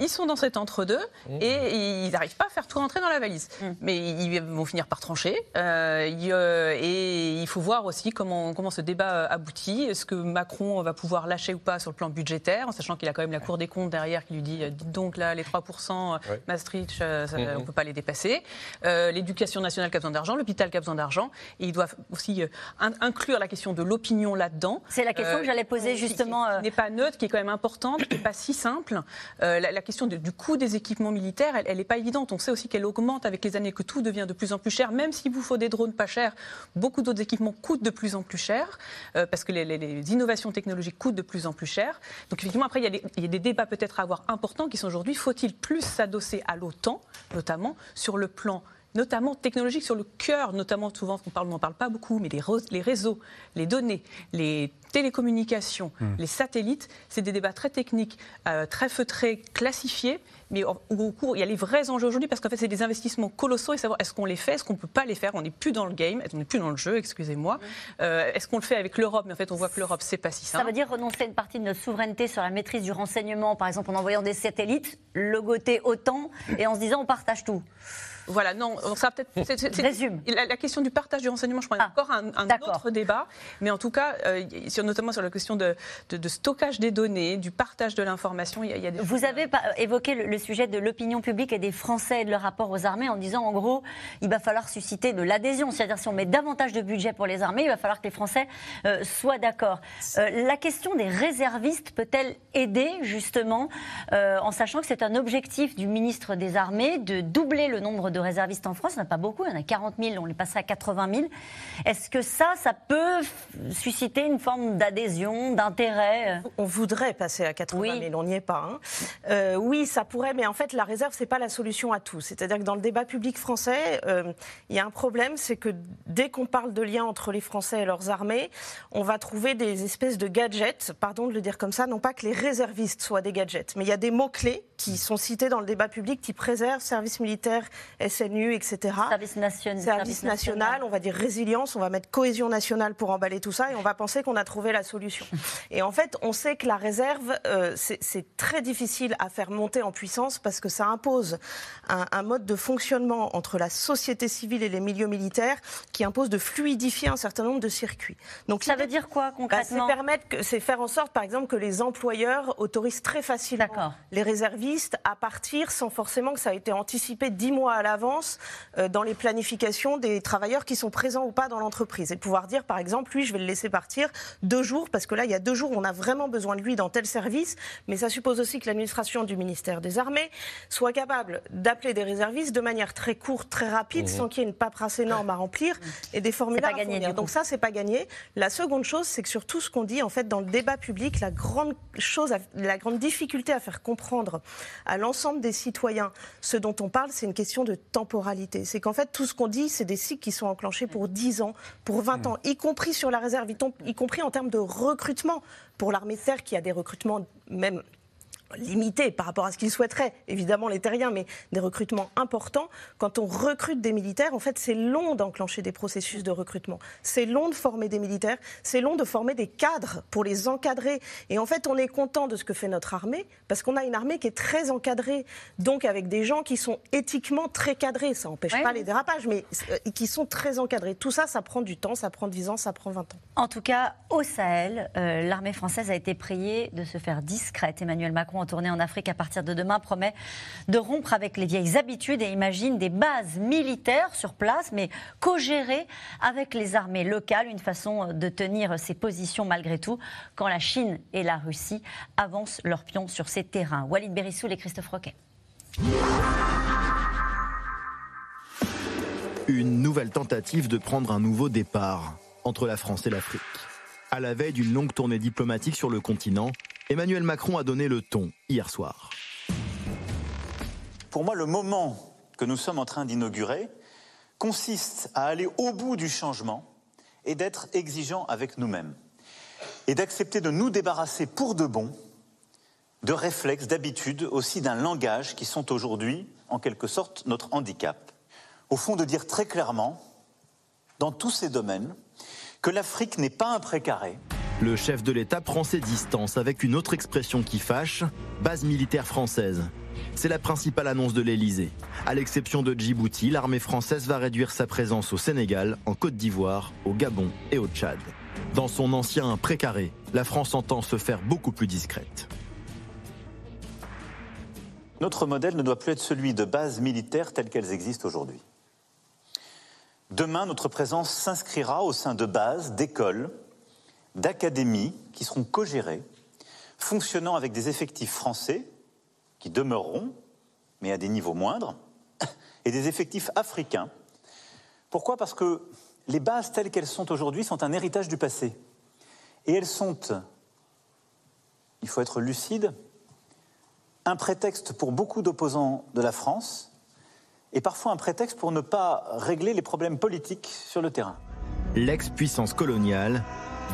ils sont dans cet entre-deux mmh. et ils n'arrivent pas à faire tout rentrer dans la valise. Mmh. Mais ils vont finir par trancher. Euh, euh, et il faut voir aussi comment, comment ce débat aboutit. Est-ce que Macron va pouvoir lâcher ou pas sur le plan budgétaire, en sachant qu'il a quand même la Cour des comptes derrière qui lui dit dites donc là, les 3%, Maastricht, ça, mmh. on ne peut pas les dépasser. Euh, l'éducation nationale qui a besoin d'argent, l'hôpital qui a besoin d'argent. Et ils doivent aussi inclure la question de l'opinion là-dedans. C'est la question que j'allais poser justement. Qui, n'est pas neutre, qui est quand même importante, qui n'est pas si simple. la, question du coût des équipements militaires, elle n'est pas évidente. On sait aussi qu'elle augmente avec les années, que tout devient de plus en plus cher. Même s'il vous faut des drones pas chers, beaucoup d'autres équipements coûtent de plus en plus cher, euh, parce que les, innovations technologiques coûtent de plus en plus cher. Donc effectivement, après, il y a des, il y a des débats peut-être à avoir importants qui sont aujourd'hui, faut-il plus s'adosser à l'OTAN, notamment sur le plan notamment technologique sur le cœur, notamment souvent, on parle, on n'en parle pas beaucoup, mais les, les, réseaux, les données, les télécommunications, hmm. les satellites, c'est des débats très techniques, euh, très feutrés, classifiés, mais au, cours, il y a les vrais enjeux aujourd'hui parce qu'en fait, c'est des investissements colossaux et savoir est-ce qu'on les fait, est-ce qu'on ne peut pas les faire, on n'est plus dans le game, on n'est plus dans le jeu, excusez-moi. Hmm. Euh, est-ce qu'on le fait avec l'Europe? Mais en fait, on voit que l'Europe, c'est pas si simple. Ça veut dire renoncer à une partie de notre souveraineté sur la maîtrise du renseignement, par exemple en envoyant des satellites, logoter autant et en se disant on partage tout. Voilà, non, ça peut-être. Résume. La, question du partage du renseignement, je crois, ah, encore un, autre débat. Mais en tout cas, euh, sur, notamment sur la question de, de, stockage des données, du partage de l'information, il, y a des. Vous avez évoqué le, sujet de l'opinion publique et des Français et de leur rapport aux armées en disant, en gros, il va falloir susciter de l'adhésion. C'est-à-dire, si on met davantage de budget pour les armées, il va falloir que les Français euh, soient d'accord. Euh, la question des réservistes peut-elle aider, justement, en sachant que c'est un objectif du ministre des Armées de doubler le nombre de réservistes en France, il n'y en a pas beaucoup, il y en a 40 000, on est passé à 80 000. Est-ce que ça, ça peut susciter une forme d'adhésion, d'intérêt On voudrait passer à 80 000, on n'y est pas. Hein. Euh, oui, ça pourrait, mais en fait, la réserve, ce n'est pas la solution à tout. C'est-à-dire que dans le débat public français, euh, il y a un problème, c'est que dès qu'on parle de lien entre les Français et leurs armées, on va trouver des espèces de gadgets, pardon de le dire comme ça, non pas que les réservistes soient des gadgets, mais il y a des mots-clés qui sont cités dans le débat public qui préservent service militaire, SNU, etc. Service, national. service national, on va dire résilience, on va mettre cohésion nationale pour emballer tout ça et on va penser qu'on a trouvé la solution. [LAUGHS] Et en fait, on sait que la réserve, euh, c'est très difficile à faire monter en puissance parce que ça impose un, mode de fonctionnement entre la société civile et les milieux militaires qui impose de fluidifier un certain nombre de circuits. Donc ça veut dire quoi bah, concrètement? C'est permettre, c'est faire en sorte, par exemple, que les employeurs autorisent très facilement les réservistes à partir sans forcément que ça ait été anticipé dix mois à l'avance euh, dans les planifications des travailleurs qui sont présents ou pas dans l'entreprise. Et de pouvoir dire, par exemple, lui, je vais le laisser partir deux jours, parce que là, il y a deux jours, on a vraiment besoin de lui dans tel service, mais ça suppose aussi que l'administration du ministère des Armées soit capable d'appeler des réservistes de manière très courte, très rapide, mmh. sans qu'il y ait une paperasse énorme à remplir et des formulaires à fournir. Donc ça, c'est pas gagné. La seconde chose, c'est que sur tout ce qu'on dit, en fait, dans le débat public, la grande chose, la grande difficulté à faire comprendre à l'ensemble des citoyens ce dont on parle, c'est une question de temporalité. C'est qu'en fait, tout ce qu'on dit, c'est des cycles qui sont enclenchés pour 10 ans, pour 20 ans, y compris sur la réserve, y compris en termes de recrutement. Pour l'armée de terre qui a des recrutements même limité par rapport à ce qu'ils souhaiteraient, évidemment les terriens, mais des recrutements importants. Quand on recrute des militaires, en fait, c'est long d'enclencher des processus de recrutement. C'est long de former des militaires, c'est long de former des cadres pour les encadrer. Et en fait, on est content de ce que fait notre armée, parce qu'on a une armée qui est très encadrée, donc avec des gens qui sont éthiquement très cadrés. Ça n'empêche pas les dérapages, mais euh, qui sont très encadrés. Tout ça, ça prend du temps, ça prend 10 ans, ça prend 20 ans. En tout cas, au Sahel, euh, l'armée française a été priée de se faire discrète. Emmanuel Macron en tournée en Afrique à partir de demain promet de rompre avec les vieilles habitudes et imagine des bases militaires sur place, mais co-gérées avec les armées locales, une façon de tenir ses positions malgré tout quand la Chine et la Russie avancent leurs pions sur ces terrains. Walid Berissoul et Christophe Roquet. Une nouvelle tentative de prendre un nouveau départ entre la France et l'Afrique. À la veille d'une longue tournée diplomatique sur le continent, Emmanuel Macron a donné le ton hier soir. Pour moi, le moment que nous sommes en train d'inaugurer consiste à aller au bout du changement et d'être exigeant avec nous-mêmes. Et d'accepter de nous débarrasser pour de bon de réflexes, d'habitudes, aussi d'un langage qui sont aujourd'hui, en quelque sorte, notre handicap. Au fond, de dire très clairement, dans tous ces domaines, que l'Afrique n'est pas un précaré. Le chef de l'État prend ses distances avec une autre expression qui fâche, base militaire française. C'est la principale annonce de l'Elysée. À l'exception de Djibouti, l'armée française va réduire sa présence au Sénégal, en Côte d'Ivoire, au Gabon et au Tchad. Dans son ancien précaré, la France entend se faire beaucoup plus discrète. Notre modèle ne doit plus être celui de bases militaires telles qu'elles existent aujourd'hui. Demain, notre présence s'inscrira au sein de bases, d'écoles, d'académies qui seront co-gérées, fonctionnant avec des effectifs français qui demeureront, mais à des niveaux moindres, [COUGHS] et des effectifs africains. Pourquoi? Parce que les bases telles qu'elles sont aujourd'hui sont un héritage du passé. Et elles sont, il faut être lucide, un prétexte pour beaucoup d'opposants de la France et parfois un prétexte pour ne pas régler les problèmes politiques sur le terrain. L'ex-puissance coloniale,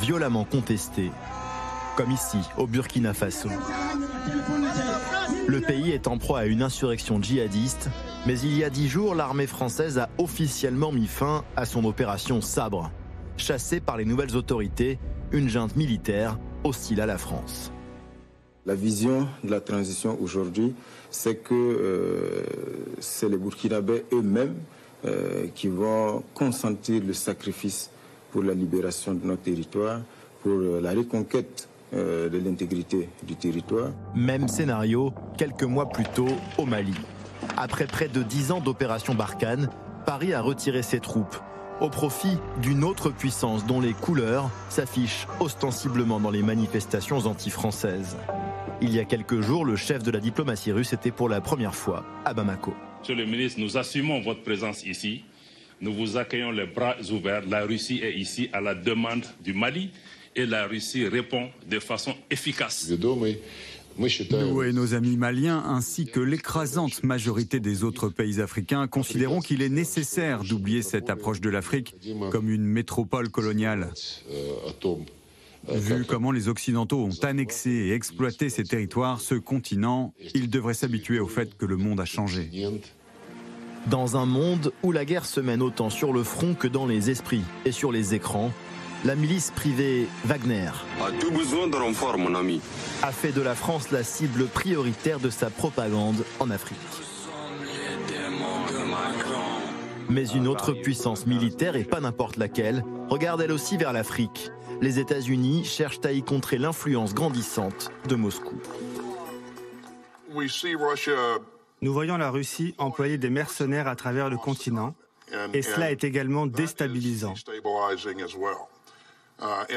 violemment contestée, comme ici au Burkina Faso. Le pays est en proie à une insurrection djihadiste, mais il y a dix jours, l'armée française a officiellement mis fin à son opération Sabre. Chassée par les nouvelles autorités, une junte militaire hostile à la France. La vision de la transition aujourd'hui, c'est que euh, c'est les Burkinabés eux-mêmes euh, qui vont consentir le sacrifice pour la libération de notre territoire, pour euh, la reconquête de l'intégrité du territoire. Même scénario quelques mois plus tôt au Mali. Après près de dix ans d'opération Barkhane, Paris a retiré ses troupes au profit d'une autre puissance dont les couleurs s'affichent ostensiblement dans les manifestations anti-françaises. Il y a quelques jours, le chef de la diplomatie russe était pour la première fois à Bamako. Monsieur le ministre, nous assumons votre présence ici. Nous vous accueillons les bras ouverts. La Russie est ici à la demande du Mali et la Russie répond de façon efficace. Nous et nos amis maliens, ainsi que l'écrasante majorité des autres pays africains, considérons qu'il est nécessaire d'oublier cette approche de l'Afrique comme une métropole coloniale. Vu comment les Occidentaux ont annexé et exploité ces territoires, ce continent, il devrait s'habituer au fait que le monde a changé. Dans un monde où la guerre se mène autant sur le front que dans les esprits et sur les écrans, la milice privée Wagner a tout besoin de renfort, mon ami. A fait de la France la cible prioritaire de sa propagande en Afrique. Mais une autre puissance militaire, et pas n'importe laquelle, regarde elle aussi vers l'Afrique les États-Unis cherchent à y contrer l'influence grandissante de Moscou. Nous voyons la Russie employer des mercenaires à travers le continent, et cela est également déstabilisant.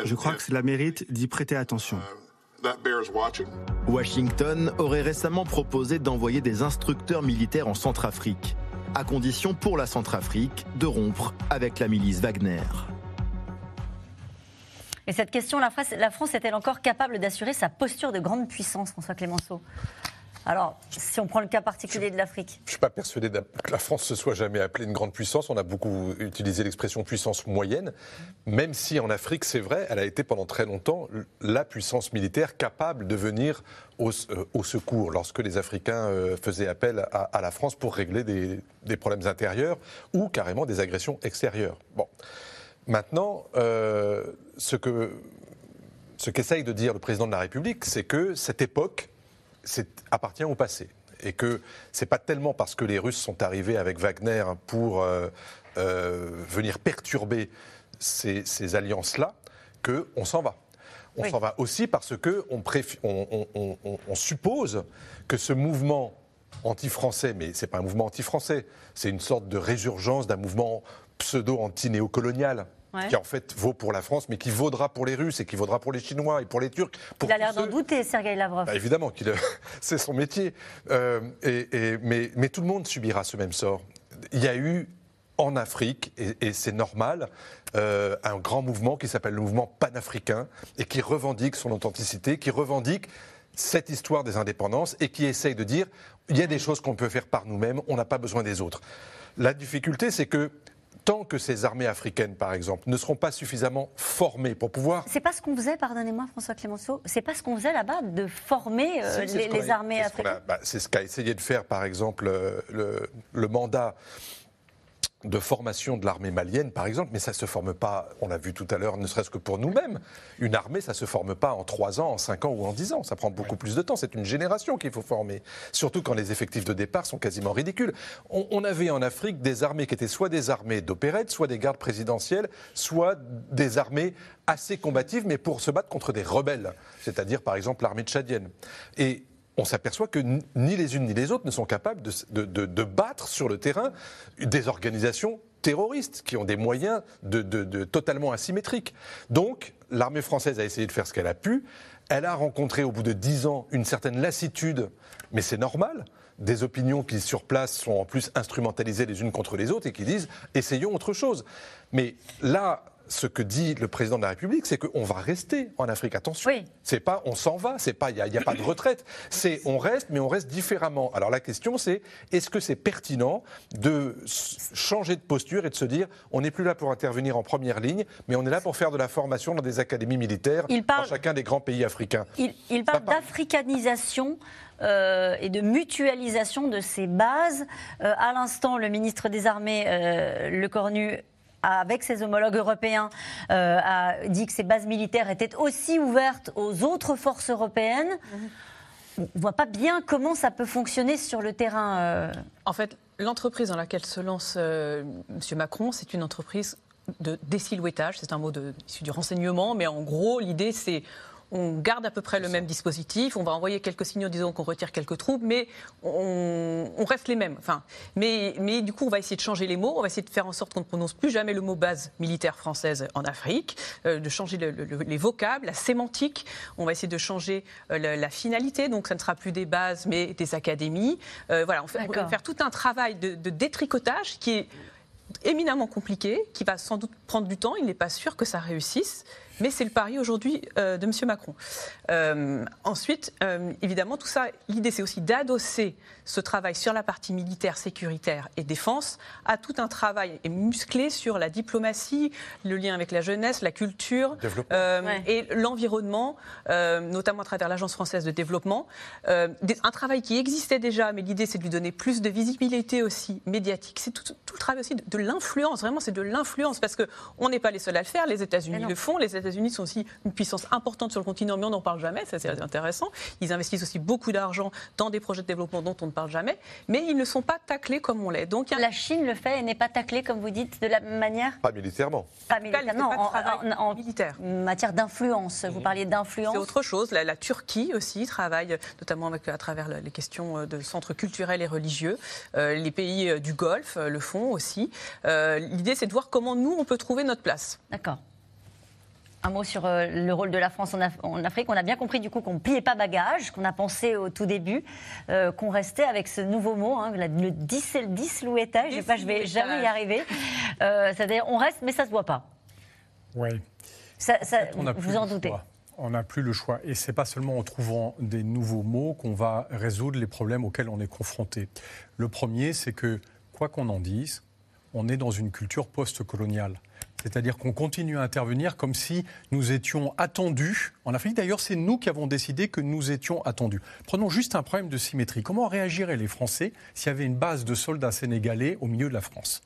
Je crois que cela mérite d'y prêter attention. Washington aurait récemment proposé d'envoyer des instructeurs militaires en Centrafrique, à condition pour la Centrafrique de rompre avec la milice Wagner. Et cette question, la France, est-elle encore capable d'assurer sa posture de grande puissance, François Clémenceau? Alors, si on prend le cas particulier de l'Afrique. Je ne suis pas persuadé que la France se soit jamais appelée une grande puissance. On a beaucoup utilisé l'expression puissance moyenne, même si en Afrique, c'est vrai, elle a été pendant très longtemps la puissance militaire capable de venir au, euh, secours lorsque les Africains euh, faisaient appel à, la France pour régler des, des, problèmes intérieurs ou carrément des agressions extérieures. Bon. Maintenant, euh, ce que ce qu'essaye de dire le président de la République, c'est que cette époque appartient au passé. Et que c'est pas tellement parce que les Russes sont arrivés avec Wagner pour euh, euh, venir perturber ces, alliances-là qu'on s'en va. On s'en va aussi parce que on, on, suppose que ce mouvement anti-français, mais c'est pas un mouvement anti-français, c'est une sorte de résurgence d'un mouvement pseudo-anti-néocolonial qui en fait vaut pour la France, mais qui vaudra pour les Russes et qui vaudra pour les Chinois et pour les Turcs. il a l'air d'en douter, Sergei Lavrov. Bah, évidemment, [LAUGHS] c'est son métier. Euh, et, mais, mais, tout le monde subira ce même sort. Il y a eu en Afrique, et, c'est normal, euh, un grand mouvement qui s'appelle le mouvement panafricain et qui revendique son authenticité, qui revendique cette histoire des indépendances et qui essaye de dire il y a des choses qu'on peut faire par nous-mêmes, on n'a pas besoin des autres. La difficulté, c'est que tant que ces armées africaines, par exemple, ne seront pas suffisamment formées pour pouvoir. C'est pas ce qu'on faisait, pardonnez-moi, François Clémenceau, c'est pas ce qu'on faisait là-bas, de former euh, les, armées africaines. Bah, c'est ce qu'a essayé de faire, par exemple, euh, le, le mandat de formation de l'armée malienne, par exemple, mais ça ne se forme pas, on l'a vu tout à l'heure, ne serait-ce que pour nous-mêmes. Une armée, ça ne se forme pas en 3 ans, en 5 ans ou en 10 ans. Ça prend beaucoup plus de temps. C'est une génération qu'il faut former. Surtout quand les effectifs de départ sont quasiment ridicules. On, avait en Afrique des armées qui étaient soit des armées d'opérette, soit des gardes présidentielles, soit des armées assez combatives, mais pour se battre contre des rebelles. C'est-à-dire, par exemple, l'armée tchadienne. Et on s'aperçoit que ni les unes ni les autres ne sont capables de, battre sur le terrain des organisations terroristes qui ont des moyens de, totalement asymétriques. Donc, l'armée française a essayé de faire ce qu'elle a pu. Elle a rencontré au bout de dix ans une certaine lassitude, mais c'est normal des opinions qui, sur place, sont en plus instrumentalisées les unes contre les autres et qui disent essayons autre chose. Mais là, ce que dit le président de la République, c'est qu'on va rester en Afrique. Attention, oui. c'est pas on s'en va, c'est pas il n'y a, pas de retraite, c'est on reste, mais on reste différemment. Alors la question, c'est est-ce que c'est pertinent de changer de posture et de se dire on n'est plus là pour intervenir en première ligne, mais on est là pour faire de la formation dans des académies militaires dans chacun des grands pays africains? Il, parle d'africanisation. Euh, et de mutualisation de ces bases. Euh, à l'instant, le ministre des Armées, euh, Le Cornu, avec ses homologues européens, euh, a dit que ces bases militaires étaient aussi ouvertes aux autres forces européennes. On ne voit pas bien comment ça peut fonctionner sur le terrain. Euh. En fait, l'entreprise dans laquelle se lance euh, M. Macron, c'est une entreprise de désilhouettage. C'est un mot issu du renseignement, mais en gros, l'idée, c'est on garde à peu près le même dispositif, on va envoyer quelques signaux disons qu'on retire quelques troupes, mais on, reste les mêmes. Enfin, mais, mais, du coup, on va essayer de changer les mots, on va essayer de faire en sorte qu'on ne prononce plus jamais le mot base militaire française en Afrique, euh, de changer les vocables, la sémantique, on va essayer de changer euh, la, finalité, donc ça ne sera plus des bases mais des académies. Euh, voilà, on, fait, va faire tout un travail de, de détricotage qui est éminemment compliqué, qui va sans doute prendre du temps, il n'est pas sûr que ça réussisse. Mais c'est le pari aujourd'hui euh, de M. Macron. Euh, ensuite, euh, évidemment, tout ça, l'idée, c'est aussi d'adosser ce travail sur la partie militaire, sécuritaire et défense à tout un travail musclé sur la diplomatie, le lien avec la jeunesse, la culture et l'environnement, notamment à travers l'Agence française de développement. un travail qui existait déjà, mais l'idée, c'est de lui donner plus de visibilité aussi médiatique. C'est tout, le travail aussi de, l'influence. Vraiment, c'est de l'influence parce qu'on n'est pas les seuls à le faire. Les États-Unis le font. Les États-Unis sont aussi une puissance importante sur le continent, mais on n'en parle jamais, ça c'est intéressant. Ils investissent aussi beaucoup d'argent dans des projets de développement dont on ne parle jamais, mais ils ne sont pas taclés comme on l'est. Donc La Chine le fait et n'est pas taclée, comme vous dites, de la même manière? Pas militairement. Pas militairement, en, militaire. matière d'influence. Vous parliez d'influence. C'est autre chose. La, Turquie aussi travaille, notamment avec, à travers les questions de centres culturels et religieux. Euh, les pays euh, du Golfe euh, le font aussi. L'idée, c'est de voir comment nous, on peut trouver notre place. D'accord. Un mot sur euh, le rôle de la France en, Afrique. On a bien compris du coup qu'on ne pliait pas bagage, qu'on a pensé au tout début, euh, qu'on restait avec ce nouveau mot, hein, le dislouettage. Je ne je vais jamais y arriver. Euh, c'est-à-dire on reste, mais ça ne se voit pas. Oui. vous en doutez. On n'a plus le choix. Et ce n'est pas seulement en trouvant des nouveaux mots qu'on va résoudre les problèmes auxquels on est confronté. Le premier, c'est que, quoi qu'on en dise, on est dans une culture post-coloniale. C'est-à-dire qu'on continue à intervenir comme si nous étions attendus. En Afrique, d'ailleurs, c'est nous qui avons décidé que nous étions attendus. Prenons juste un problème de symétrie. Comment réagiraient les Français s'il y avait une base de soldats sénégalais au milieu de la France?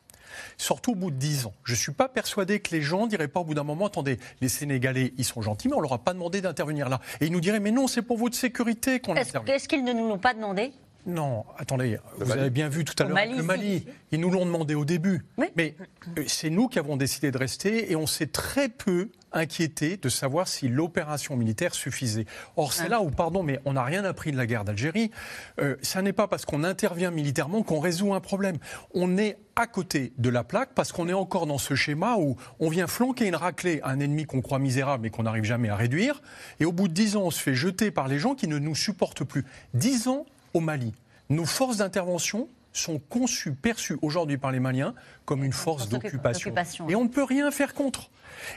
Surtout au bout de dix ans. Je ne suis pas persuadé que les gens diraient pas au bout d'un moment, attendez, les Sénégalais, ils sont gentils, mais on leur a pas demandé d'intervenir là. Et ils nous diraient, mais non, c'est pour votre sécurité qu'on intervient. Est-ce qu'ils ne nous l'ont pas demandé? Non, attendez, vous avez bien vu tout à l'heure le Mali. Ils nous l'ont demandé au début. Mais euh, c'est nous qui avons décidé de rester et on s'est très peu inquiété de savoir si l'opération militaire suffisait. Or, c'est là où, pardon, mais on n'a rien appris de la guerre d'Algérie. Euh, ça n'est pas parce qu'on intervient militairement qu'on résout un problème. On est à côté de la plaque parce qu'on est encore dans ce schéma où on vient flanquer une raclée à un ennemi qu'on croit misérable mais qu'on n'arrive jamais à réduire. Et au bout de dix ans, on se fait jeter par les gens qui ne nous supportent plus. Dix ans au Mali. Nos forces d'intervention sont conçues, perçues aujourd'hui par les Maliens comme une force d'occupation. Et on ne peut rien faire contre.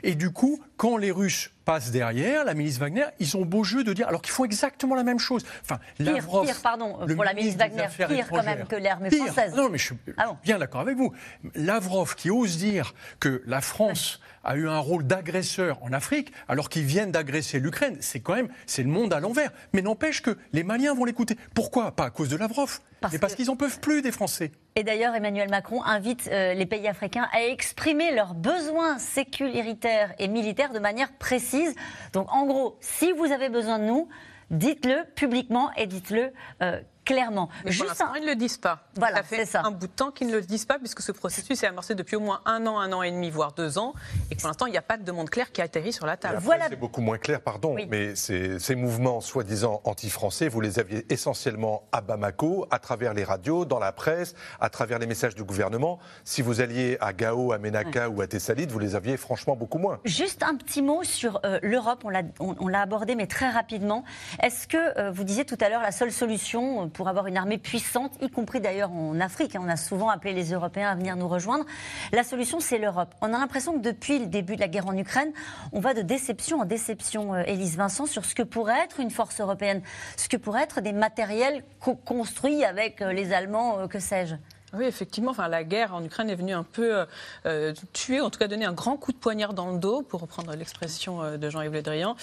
Et du coup, quand les Russes passe derrière, la milice Wagner, ils ont beau jeu de dire, alors qu'ils font exactement la même chose. Enfin, pire, pire pardon, pour la milice Wagner, pire quand même que l'armée française. Non, mais je suis ah bien d'accord avec vous. Lavrov qui ose dire que la France a eu un rôle d'agresseur en Afrique, alors qu'ils viennent d'agresser l'Ukraine, c'est quand même, c'est le monde à l'envers. Mais n'empêche que les Maliens vont l'écouter. Pourquoi? Pas à cause de Lavrov, parce mais parce qu'ils n'en peuvent plus des Français. Et d'ailleurs, Emmanuel Macron invite euh, les pays africains à exprimer leurs besoins sécuritaires et militaires de manière précise. Donc, en gros, si vous avez besoin de nous, dites-le publiquement et dites-le euh, clairement. Mais Juste ils ne le disent pas. Voilà, ça fait ça. un bout de temps qu'ils ne le disent pas, puisque ce processus est amorcé depuis au moins un an, un an et demi, voire deux ans, et pour l'instant, il n'y a pas de demande claire qui a atterri sur la table. Voilà. C'est beaucoup moins clair, pardon, mais ces, ces mouvements soi-disant anti-français, vous les aviez essentiellement à Bamako, à travers les radios, dans la presse, à travers les messages du gouvernement. Si vous alliez à Gao, à Menaka ou à Thessalide, vous les aviez franchement beaucoup moins. Juste un petit mot sur euh, l'Europe, on l'a on, abordé, mais très rapidement. Est-ce que euh, vous disiez tout à l'heure la seule solution euh, pour avoir une armée puissante, y compris d'ailleurs en Afrique. Hein. On a souvent appelé les Européens à venir nous rejoindre. La solution, c'est l'Europe. On a l'impression que depuis le début de la guerre en Ukraine, on va de déception en déception, euh, Élise Vincent, sur ce que pourrait être une force européenne, ce que pourrait être des matériels construits avec euh, les Allemands, euh, que sais-je. Oui, effectivement, enfin, la guerre en Ukraine est venue un peu euh, euh, tuer, en tout cas donner un grand coup de poignard dans le dos, pour reprendre l'expression euh, de Jean-Yves Le Drian,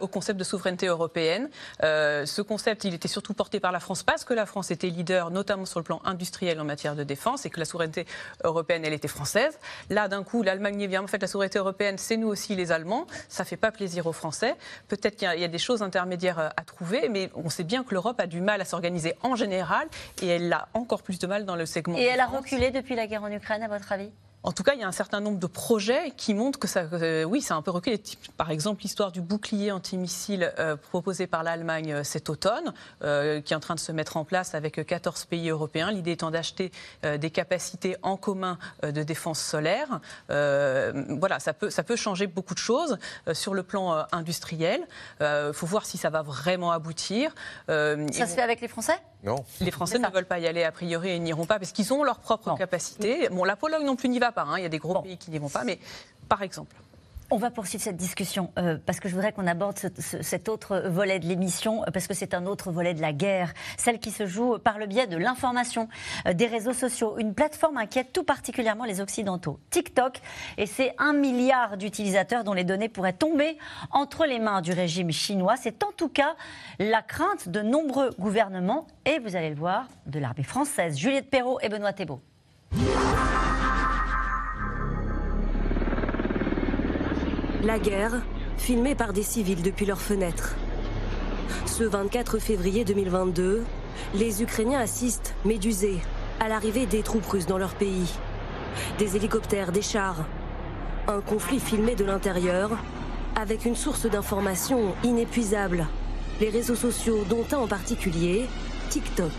au concept de souveraineté européenne. ce concept, il était surtout porté par la France parce que la France était leader, notamment sur le plan industriel en matière de défense, et que la souveraineté européenne, elle était française. Là, d'un coup, l'Allemagne vient, en fait, la souveraineté européenne, c'est nous aussi les Allemands. Ça fait pas plaisir aux Français. Peut-être qu'il y, a des choses intermédiaires à trouver, mais on sait bien que l'Europe a du mal à s'organiser en général, et elle a encore plus de mal le segment. Et elle a reculé depuis la guerre en Ukraine, à votre avis? En tout cas, il y a un certain nombre de projets qui montrent que ça, euh, oui, ça a un peu reculé. Par exemple, l'histoire du bouclier antimissile euh, proposé par l'Allemagne euh, cet automne, qui est en train de se mettre en place avec 14 pays européens. L'idée étant d'acheter des capacités en commun de défense solaire. voilà, ça peut, ça peut changer beaucoup de choses sur le plan industriel. Il faut voir si ça va vraiment aboutir. ça se fait avec les Français? Non. Les Français ne veulent pas y aller a priori et n'iront pas parce qu'ils ont leurs propres capacités. Bon, la Pologne non plus n'y va pas. Hein. Il y a des gros pays qui n'y vont pas, mais par exemple. On va poursuivre cette discussion euh, parce que je voudrais qu'on aborde cet autre volet de l'émission euh, parce que c'est un autre volet de la guerre, celle qui se joue par le biais de l'information, euh, des réseaux sociaux. Une plateforme inquiète tout particulièrement les Occidentaux, TikTok, et c'est un milliard d'utilisateurs dont les données pourraient tomber entre les mains du régime chinois. C'est en tout cas la crainte de nombreux gouvernements et vous allez le voir, de l'armée française. Juliette Perrault et Benoît Thébault. La guerre, filmée par des civils depuis leurs fenêtres. Ce 24 février 2022, les Ukrainiens assistent, médusés, à l'arrivée des troupes russes dans leur pays. Des hélicoptères, des chars. Un conflit filmé de l'intérieur, avec une source d'information inépuisable. Les réseaux sociaux, dont un en particulier, TikTok.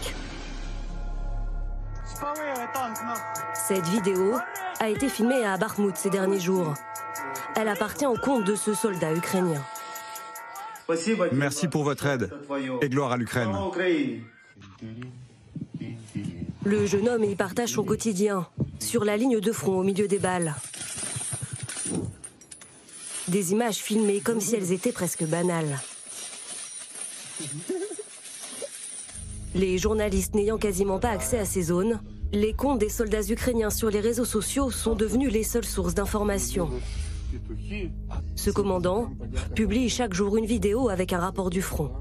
Cette vidéo a été filmée à Bakhmut ces derniers jours. Elle appartient au compte de ce soldat ukrainien. Merci pour votre aide et gloire à l'Ukraine. Le jeune homme y partage son quotidien, sur la ligne de front au milieu des balles. Des images filmées comme si elles étaient presque banales. Les journalistes n'ayant quasiment pas accès à ces zones, les comptes des soldats ukrainiens sur les réseaux sociaux sont devenus les seules sources d'information. Ce commandant publie chaque jour une vidéo avec un rapport du front.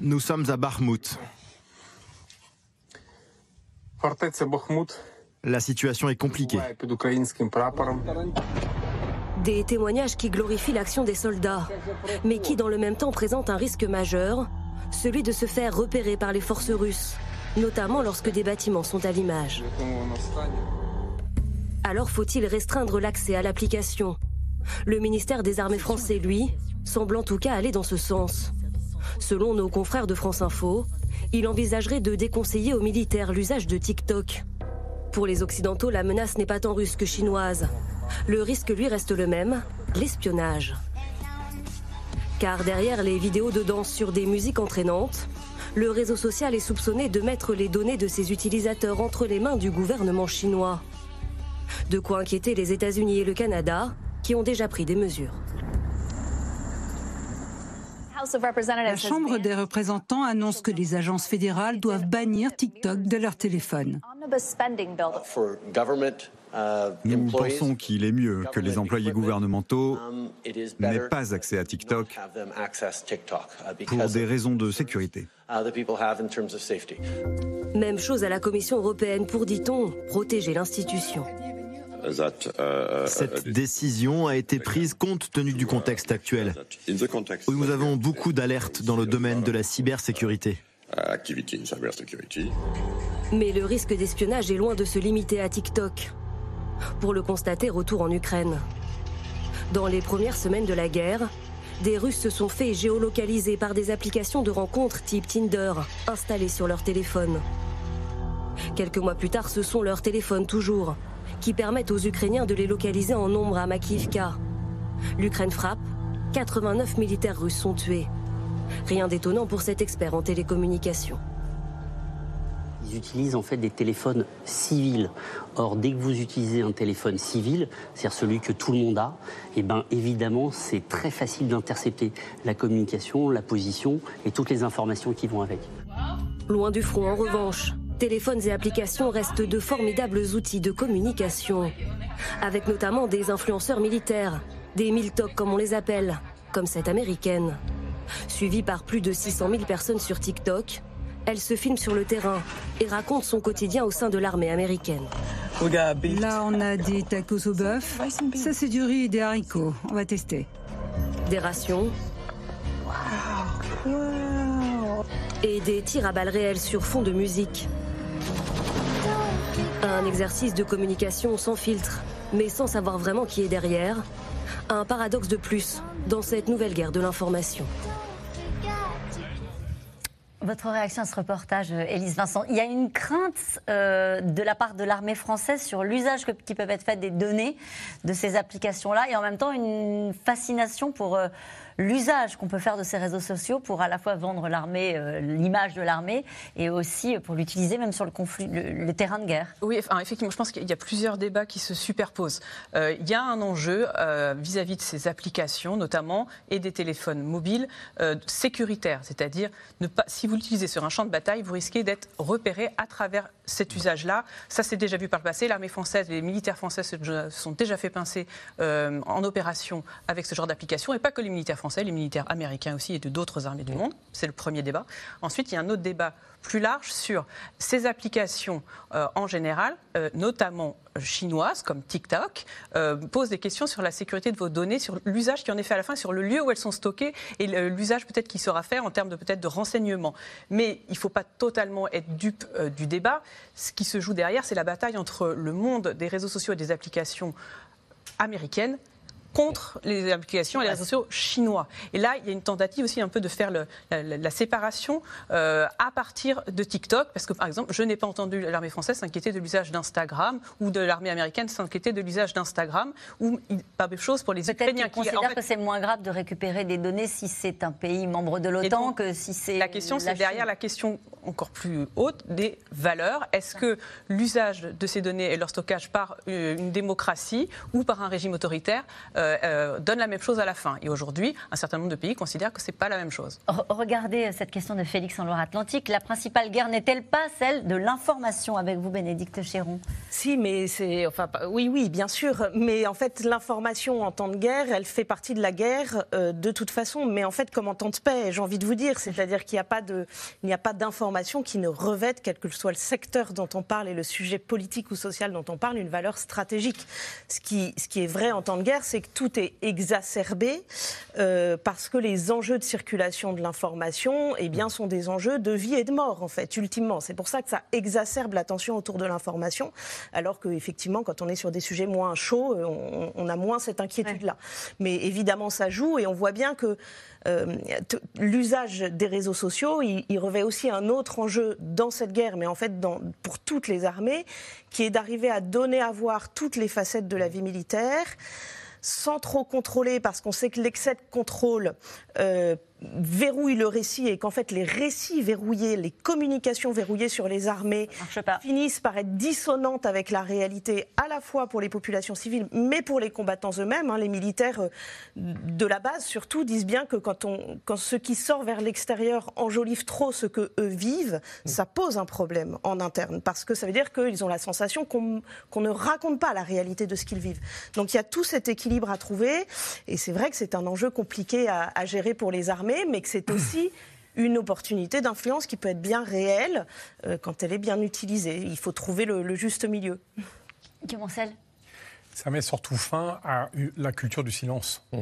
Nous sommes à Bakhmut. La situation est compliquée. Des témoignages qui glorifient l'action des soldats, mais qui dans le même temps présentent un risque majeur, celui de se faire repérer par les forces russes, notamment lorsque des bâtiments sont à l'image. Alors faut-il restreindre l'accès à l'application? Le ministère des Armées français, lui, semble en tout cas aller dans ce sens. Selon nos confrères de France Info, il envisagerait de déconseiller aux militaires l'usage de TikTok. Pour les Occidentaux, la menace n'est pas tant russe que chinoise. Le risque, lui, reste le même, l'espionnage. Car derrière les vidéos de danse sur des musiques entraînantes, le réseau social est soupçonné de mettre les données de ses utilisateurs entre les mains du gouvernement chinois. De quoi inquiéter les États-Unis et le Canada, qui ont déjà pris des mesures. La Chambre des représentants annonce que les agences fédérales doivent bannir TikTok de leur téléphone. Nous pensons qu'il est mieux que les employés gouvernementaux n'aient pas accès à TikTok pour des raisons de sécurité. Même chose à la Commission européenne pour, dit-on, protéger l'institution. Cette décision a été prise compte tenu du contexte actuel, où nous avons beaucoup d'alertes dans le domaine de la cybersécurité. Mais le risque d'espionnage est loin de se limiter à TikTok. Pour le constater, retour en Ukraine. Dans les premières semaines de la guerre, des Russes se sont fait géolocaliser par des applications de rencontres type Tinder installées sur leur téléphone. Quelques mois plus tard, ce sont leurs téléphones toujours qui permettent aux Ukrainiens de les localiser en nombre à Makivka. L'Ukraine frappe, 89 militaires russes sont tués. Rien d'étonnant pour cet expert en télécommunications. Ils utilisent en fait des téléphones civils. Or, dès que vous utilisez un téléphone civil, c'est-à-dire celui que tout le monde a, eh ben, évidemment, c'est très facile d'intercepter la communication, la position et toutes les informations qui vont avec. Loin du front, en revanche, téléphones et applications restent de formidables outils de communication, avec notamment des influenceurs militaires, des miltok comme on les appelle, comme cette américaine. Suivie par plus de 600 000 personnes sur TikTok, elle se filme sur le terrain et raconte son quotidien au sein de l'armée américaine. Là, on a des tacos au bœuf. Ça, c'est du riz et des haricots. On va tester. Des rations. Et des tirs à balles réelles sur fond de musique. Un exercice de communication sans filtre, mais sans savoir vraiment qui est derrière. Un paradoxe de plus dans cette nouvelle guerre de l'information. Votre réaction à ce reportage, Élise Vincent? Il y a une crainte euh, de la part de l'armée française sur l'usage qui peut être fait des données de ces applications-là et en même temps une fascination pour euh, l'usage qu'on peut faire de ces réseaux sociaux pour à la fois vendre l'armée, euh, l'image de l'armée, et aussi pour l'utiliser même sur le, conflit, terrain de guerre. Oui, effectivement, je pense qu'il y a plusieurs débats qui se superposent. Euh, il y a un enjeu euh, vis-à-vis de ces applications, notamment, et des téléphones mobiles sécuritaires, c'est-à-dire si vous l'utilisez sur un champ de bataille, vous risquez d'être repéré à travers cet usage-là. Ça, c'est déjà vu par le passé. L'armée française, les militaires français se sont déjà fait pincer en opération avec ce genre d'application, et pas que les militaires les militaires américains aussi et de d'autres armées du monde. C'est le premier débat. Ensuite, il y a un autre débat plus large sur ces applications euh, en général, euh, notamment chinoises comme TikTok, euh, posent des questions sur la sécurité de vos données, sur l'usage qui en est fait à la fin, sur le lieu où elles sont stockées et l'usage peut-être qui sera fait en termes de peut-être de renseignement. Mais il ne faut pas totalement être dupe du débat. Ce qui se joue derrière, c'est la bataille entre le monde des réseaux sociaux et des applications américaines contre les applications et les réseaux sociaux chinois. Et là, il y a une tentative aussi un peu de faire la, séparation euh, à partir de TikTok, parce que par exemple, je n'ai pas entendu l'armée française s'inquiéter de l'usage d'Instagram ou de l'armée américaine s'inquiéter de l'usage d'Instagram, ou pas de chose pour les Ukrainiens. qui considèrent que c'est moins grave de récupérer des données si c'est un pays membre de l'OTAN que si c'est. La question, c'est derrière la question encore plus haute des valeurs. Est-ce que l'usage de ces données et leur stockage par euh, une démocratie ou par un régime autoritaire euh, euh, euh, donne la même chose à la fin. Et aujourd'hui, un certain nombre de pays considèrent que ce n'est pas la même chose. regardez cette question de Félix en Loire-Atlantique. La principale guerre n'est-elle pas celle de l'information avec vous, Bénédicte Chéron? Si, mais c'est. Enfin, oui, oui, bien sûr. Mais en fait, l'information en temps de guerre, elle fait partie de la guerre euh, de toute façon. Mais en fait, comme en temps de paix, j'ai envie de vous dire. C'est-à-dire qu'il n'y a pas de, il n'y a pas d'information qui ne revête, quel que soit le secteur dont on parle et le sujet politique ou social dont on parle, une valeur stratégique. Ce qui, ce qui est vrai en temps de guerre, c'est que tout est exacerbé euh, parce que les enjeux de circulation de l'information eh bien, sont des enjeux de vie et de mort, en fait, ultimement. C'est pour ça que ça exacerbe la tension autour de l'information, alors qu'effectivement, quand on est sur des sujets moins chauds, euh, on, a moins cette inquiétude-là. Mais évidemment, ça joue et on voit bien que euh, l'usage des réseaux sociaux, il, revêt aussi un autre enjeu dans cette guerre, mais en fait dans, pour toutes les armées, qui est d'arriver à donner à voir toutes les facettes de la vie militaire sans trop contrôler, parce qu'on sait que l'excès de contrôle euh, verrouille le récit et qu'en fait les récits verrouillés, les communications verrouillées sur les armées finissent par être dissonantes avec la réalité à la fois pour les populations civiles mais pour les combattants eux-mêmes. Hein. les militaires euh, de la base surtout disent bien que quand, on, quand ce qui sort vers l'extérieur enjolive trop ce que eux vivent, ça pose un problème en interne parce que ça veut dire qu'ils ont la sensation qu'on ne raconte pas la réalité de ce qu'ils vivent. Donc il y a tout cet équilibre à trouver et c'est vrai que c'est un enjeu compliqué à, à gérer pour les armées mais que c'est aussi une opportunité d'influence qui peut être bien réelle euh, quand elle est bien utilisée. Il faut trouver le, juste milieu. Guillaume Ça met surtout fin à la culture du silence. Mmh.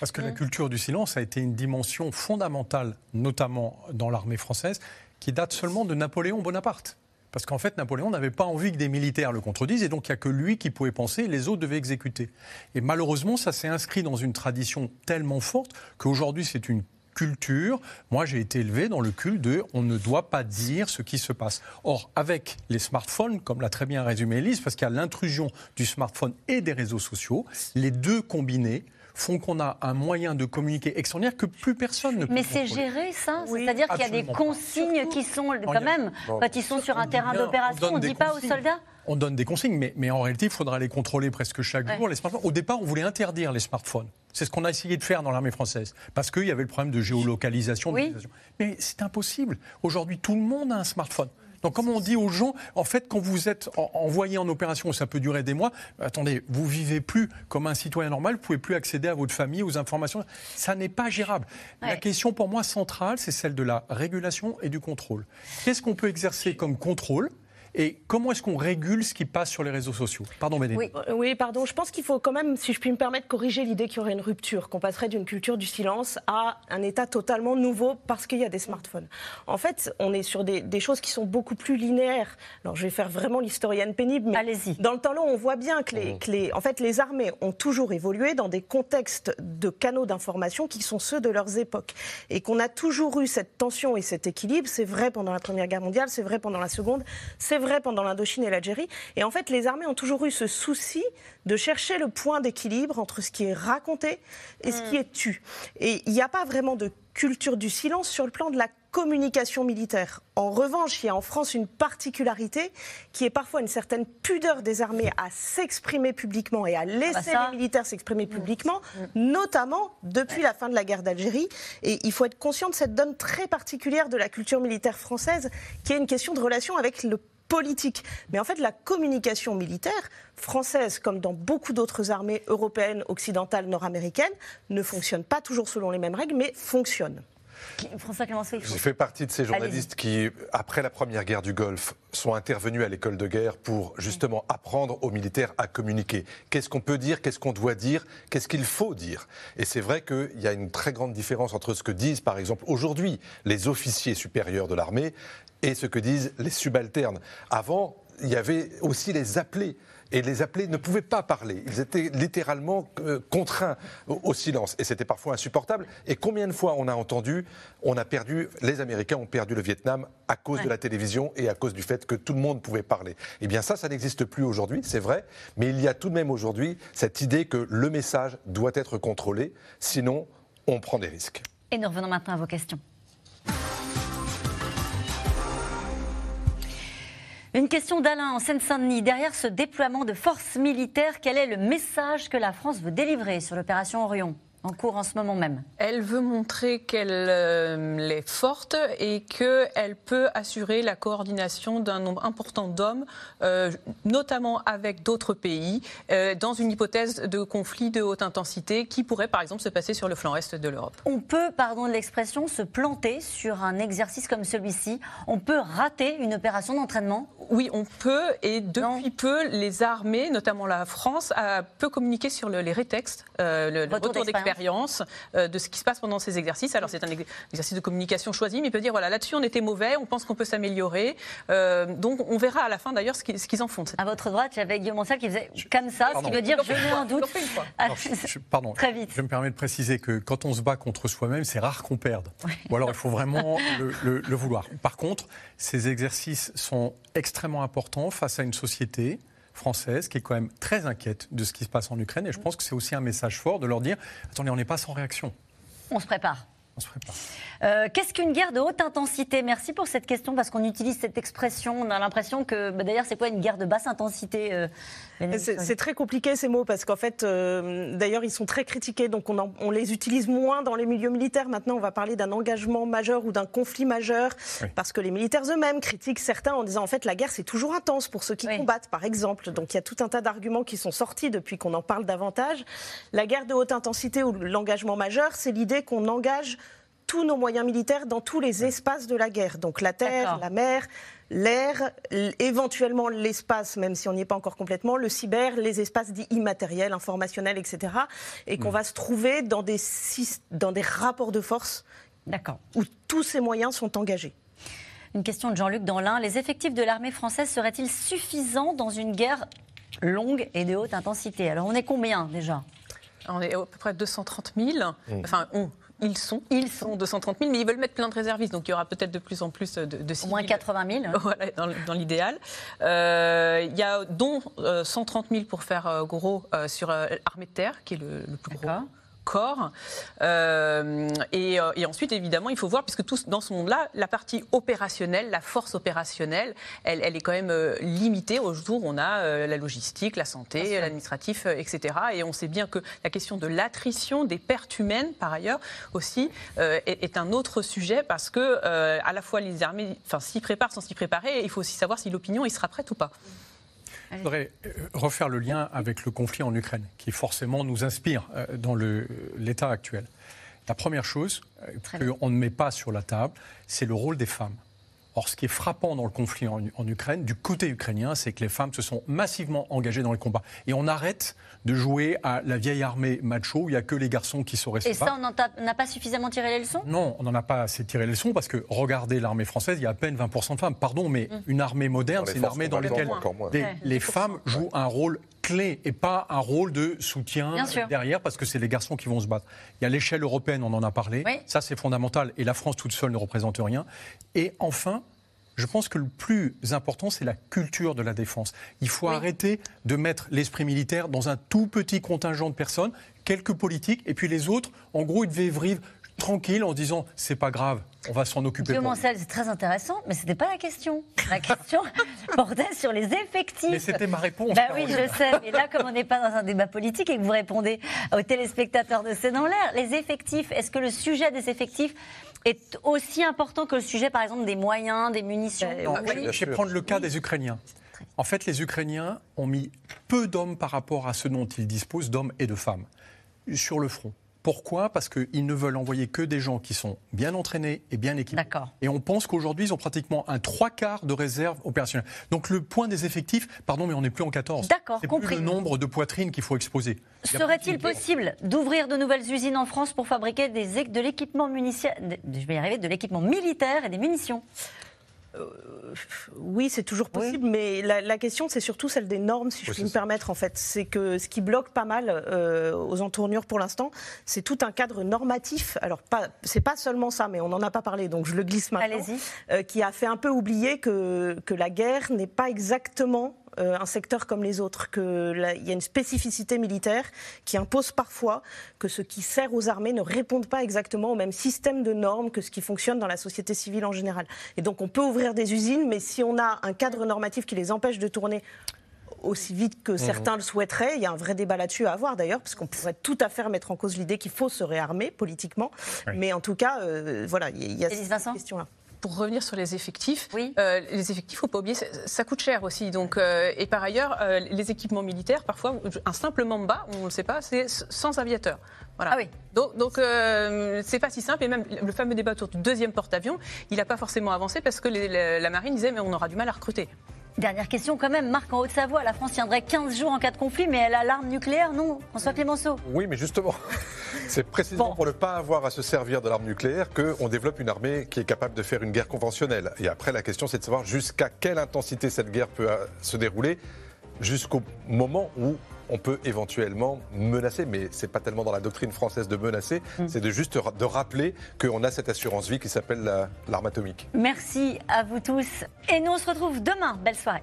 Parce que la mmh. culture du silence a été une dimension fondamentale, notamment dans l'armée française, qui date seulement de Napoléon Bonaparte. Parce qu'en fait, Napoléon n'avait pas envie que des militaires le contredisent, et donc il n'y a que lui qui pouvait penser, les autres devaient exécuter. Et malheureusement, ça s'est inscrit dans une tradition tellement forte qu'aujourd'hui, c'est une culture. Moi, j'ai été élevé dans le culte de on ne doit pas dire ce qui se passe. Or, avec les smartphones, comme l'a très bien résumé Elise, parce qu'il y a l'intrusion du smartphone et des réseaux sociaux, les deux combinés font qu'on a un moyen de communiquer extraordinaire que plus personne ne peut Mais c'est géré ça C'est-à-dire qu'il y a des consignes qui sont quand même, quand ils sont sur un terrain d'opération, on ne dit pas aux soldats on donne des consignes, mais, mais, en réalité, il faudra les contrôler presque chaque jour. Les smartphones. Au départ, on voulait interdire les smartphones. C'est ce qu'on a essayé de faire dans l'armée française, parce qu'il y avait le problème de géolocalisation. Mais c'est impossible. Aujourd'hui, tout le monde a un smartphone. Donc, comme on dit aux gens, en fait, quand vous êtes envoyé en opération, ça peut durer des mois, attendez, vous vivez plus comme un citoyen normal, vous pouvez plus accéder à votre famille, aux informations. Ça n'est pas gérable. La question pour moi centrale, c'est celle de la régulation et du contrôle. Qu'est-ce qu'on peut exercer comme contrôle et comment est-ce qu'on régule ce qui passe sur les réseaux sociaux? Pardon, Béné. Oui, oui, pardon. Je pense qu'il faut quand même, si je puis me permettre, corriger l'idée qu'il y aurait une rupture, qu'on passerait d'une culture du silence à un état totalement nouveau parce qu'il y a des smartphones. En fait, on est sur des, choses qui sont beaucoup plus linéaires. Alors, je vais faire vraiment l'historienne pénible, mais Allez-y. dans le temps long, on voit bien que les, que les, en fait, les armées ont toujours évolué dans des contextes de canaux d'information qui sont ceux de leurs époques. Et qu'on a toujours eu cette tension et cet équilibre. C'est vrai pendant la Première Guerre mondiale, c'est vrai pendant la Seconde, c'est vrai pendant l'Indochine et l'Algérie. Et en fait, les armées ont toujours eu ce souci de chercher le point d'équilibre entre ce qui est raconté et ce qui mm. est tu. Et il n'y a pas vraiment de culture du silence sur le plan de la communication militaire. En revanche, il y a en France une particularité qui est parfois une certaine pudeur des armées à s'exprimer publiquement et à laisser ah bah les militaires s'exprimer mm. publiquement, mm. notamment depuis la fin de la guerre d'Algérie. Et il faut être conscient de cette donne très particulière de la culture militaire française, qui est une question de relation avec le politique. Mais en fait, la communication militaire française, comme dans beaucoup d'autres armées européennes, occidentales, nord-américaines, ne fonctionne pas toujours selon les mêmes règles, mais fonctionne. François J'ai fait partie de ces journalistes qui, après la première guerre du Golfe, sont intervenus à l'école de guerre pour justement apprendre aux militaires à communiquer. Qu'est-ce qu'on peut dire, qu'est-ce qu'on doit dire, qu'est-ce qu'il faut dire? Et c'est vrai qu'il y a une très grande différence entre ce que disent, par exemple, aujourd'hui les officiers supérieurs de l'armée et ce que disent les subalternes. Avant, il y avait aussi les appelés. Et les appelés ne pouvaient pas parler. Ils étaient littéralement euh, contraints au, silence. Et c'était parfois insupportable. Et combien de fois on a entendu, on a perdu, les Américains ont perdu le Vietnam à cause de la télévision et à cause du fait que tout le monde pouvait parler. Eh bien ça, ça n'existe plus aujourd'hui, c'est vrai. Mais il y a tout de même aujourd'hui cette idée que le message doit être contrôlé. Sinon, on prend des risques. Et nous revenons maintenant à vos questions. Une question d'Alain en Seine-Saint-Denis. Derrière ce déploiement de forces militaires, quel est le message que la France veut délivrer sur l'opération Orion? En cours en ce moment même. Elle veut montrer qu'elle euh, est forte et qu'elle peut assurer la coordination d'un nombre important d'hommes, euh, notamment avec d'autres pays, euh, dans une hypothèse de conflit de haute intensité qui pourrait par exemple se passer sur le flanc est de l'Europe. On peut, pardon de l'expression, se planter sur un exercice comme celui-ci. On peut rater une opération d'entraînement? Oui, on peut et depuis peu, les armées, notamment la France, a, peut communiquer sur le, les rétextes, le, retour d'expérience euh, de ce qui se passe pendant ces exercices. Alors c'est un exercice de communication choisi, mais il peut dire voilà là-dessus on était mauvais, on pense qu'on peut s'améliorer. Euh, donc on verra à la fin d'ailleurs ce qu'ils en font. À votre droite, j'avais Guillaume Ancel qui faisait comme ça, ce qui veut dire je mets en doute. Ah, pardon, très vite. Je me permets de préciser que quand on se bat contre soi-même, c'est rare qu'on perde. Ou alors il faut vraiment le vouloir. Par contre, ces exercices sont extrêmement importants face à une société française qui est quand même très inquiète de ce qui se passe en Ukraine. Et je pense que c'est aussi un message fort de leur dire attendez, on n'est pas sans réaction. On se prépare. On se prépare. Euh, qu'est-ce qu'une guerre de haute intensité? Merci pour cette question parce qu'on utilise cette expression. On a l'impression que, bah, d'ailleurs, c'est quoi une guerre de basse intensité euh, C'est très compliqué ces mots parce qu'en fait, euh, d'ailleurs, ils sont très critiqués. Donc on, on, les utilise moins dans les milieux militaires. Maintenant, on va parler d'un engagement majeur ou d'un conflit majeur parce que les militaires eux-mêmes critiquent certains en disant en fait la guerre c'est toujours intense pour ceux qui combattent, par exemple. Donc il y a tout un tas d'arguments qui sont sortis depuis qu'on en parle davantage. La guerre de haute intensité ou l'engagement majeur, c'est l'idée qu'on engage tous nos moyens militaires dans tous les espaces de la guerre. Donc la terre, la mer, l'air, éventuellement l'espace, même si on n'y est pas encore complètement, le cyber, les espaces dits immatériels, informationnels, etc. Et qu'on mm. va se trouver dans des, dans des rapports de force où tous ces moyens sont engagés. Une question de Jean-Luc Danlin. Les effectifs de l'armée française seraient-ils suffisants dans une guerre longue et de haute intensité? Alors on est combien déjà? On est à peu près 230 000. Mm. Enfin, on, ils sont, ils sont 230 000, mais ils veulent mettre plein de réservistes, donc il y aura peut-être de plus en plus de, de civils. Moins 80 000. [LAUGHS] Voilà, dans, l'idéal. Euh, il y a dont 130 euh, 000 pour faire euh, gros sur l'armée de terre, qui est le, le plus gros corps. Euh, et, et, ensuite, évidemment, il faut voir, puisque tout, dans ce monde-là, la partie opérationnelle, la force opérationnelle, elle, elle est quand même euh, limitée. Au jour, on a euh, la logistique, la santé, l'administratif, etc. Et on sait bien que la question de l'attrition des pertes humaines, par ailleurs, aussi, est, est, un autre sujet parce que à la fois les armées, s'y préparent sans s'y préparer, il faut aussi savoir si l'opinion y sera prête ou pas. Je voudrais euh, refaire le lien avec le conflit en Ukraine, qui forcément nous inspire euh, dans l'état actuel. La première chose euh, qu'on ne met pas sur la table, c'est le rôle des femmes. Or, ce qui est frappant dans le conflit en, Ukraine, du côté ukrainien, c'est que les femmes se sont massivement engagées dans les combats. Et on arrête de jouer à la vieille armée macho où il n'y a que les garçons qui sauraient se Et ça, on n'a pas suffisamment tiré les leçons? Non, on n'en a pas assez tiré les leçons parce que regardez l'armée française, il y a à peine 20% de femmes. Pardon, mais mm. une armée moderne, c'est une armée dans laquelle les femmes jouent un rôle clé et pas un rôle de soutien derrière parce que c'est les garçons qui vont se battre. Il y a l'échelle européenne, on en a parlé. Ça, c'est fondamental. Et la France toute seule ne représente rien. Et enfin, je pense que le plus important, c'est la culture de la défense. Il faut arrêter de mettre l'esprit militaire dans un tout petit contingent de personnes, quelques politiques, et puis les autres, en gros, ils devaient vivre tranquille en disant c'est pas grave, on va s'en occuper. C'est très intéressant, mais c'était pas la question. La question [LAUGHS] portait sur les effectifs. Mais c'était ma réponse. Bah oui, je sais. Mais là, comme on n'est pas dans un débat politique et que vous répondez aux téléspectateurs de C'est dans l'air, les effectifs, est-ce que le sujet des effectifs est aussi important que le sujet, par exemple, des moyens, des munitions? Euh, Je vais prendre le cas des Ukrainiens. En fait, les Ukrainiens ont mis peu d'hommes par rapport à ce dont ils disposent, d'hommes et de femmes, sur le front. Pourquoi? Parce qu'ils ne veulent envoyer que des gens qui sont bien entraînés et bien équipés. Et on pense qu'aujourd'hui, ils ont pratiquement un trois quarts de réserve opérationnelle. Donc le point des effectifs, pardon, mais on n'est plus en 14. D'accord, compris. Plus le nombre de poitrines qu'il faut exposer. Serait-il possible d'ouvrir de nouvelles usines en France pour fabriquer des, de l'équipement je vais y arriver, de l'équipement militaire et des munitions? Oui, c'est toujours possible, mais la, question, c'est surtout celle des normes, si je puis me permettre, en fait. C'est que ce qui bloque pas mal euh, aux entournures pour l'instant, c'est tout un cadre normatif. Alors, pas, c'est pas seulement ça, mais on n'en a pas parlé, donc je le glisse maintenant. Euh, qui a fait un peu oublier que, que la guerre n'est pas exactement euh, un secteur comme les autres, qu'il y a une spécificité militaire qui impose parfois que ce qui sert aux armées ne réponde pas exactement au même système de normes que ce qui fonctionne dans la société civile en général. Et donc on peut ouvrir des usines, mais si on a un cadre normatif qui les empêche de tourner aussi vite que mmh. certains le souhaiteraient. Il y a un vrai débat là-dessus à avoir d'ailleurs, parce qu'on pourrait tout à fait remettre en cause l'idée qu'il faut se réarmer politiquement. Mais en tout cas, euh, voilà, il y a, cette question-là pour revenir sur les effectifs, euh, les effectifs, faut pas oublier, ça, coûte cher aussi. Donc, euh, et par ailleurs, euh, les équipements militaires, parfois, un simple mamba, on ne le sait pas, c'est sans aviateur. Voilà. Ah oui. Donc, donc c'est pas si simple. Et même le fameux débat autour du deuxième porte-avions, il n'a pas forcément avancé parce que la marine disait mais on aura du mal à recruter. Dernière question quand même, Marc en Haute-Savoie, la France tiendrait 15 jours en cas de conflit, mais elle a l'arme nucléaire, non François Clémenceau Oui, mais justement, [LAUGHS] c'est précisément pour ne pas avoir à se servir de l'arme nucléaire qu'on développe une armée qui est capable de faire une guerre conventionnelle. Et après, la question, c'est de savoir jusqu'à quelle intensité cette guerre peut euh, se dérouler, jusqu'au moment où on peut éventuellement menacer, mais ce n'est pas tellement dans la doctrine française de menacer, mm. c'est de juste de rappeler qu'on a cette assurance vie qui s'appelle l'arme atomique. Merci à vous tous et nous on se retrouve demain. Belle soirée.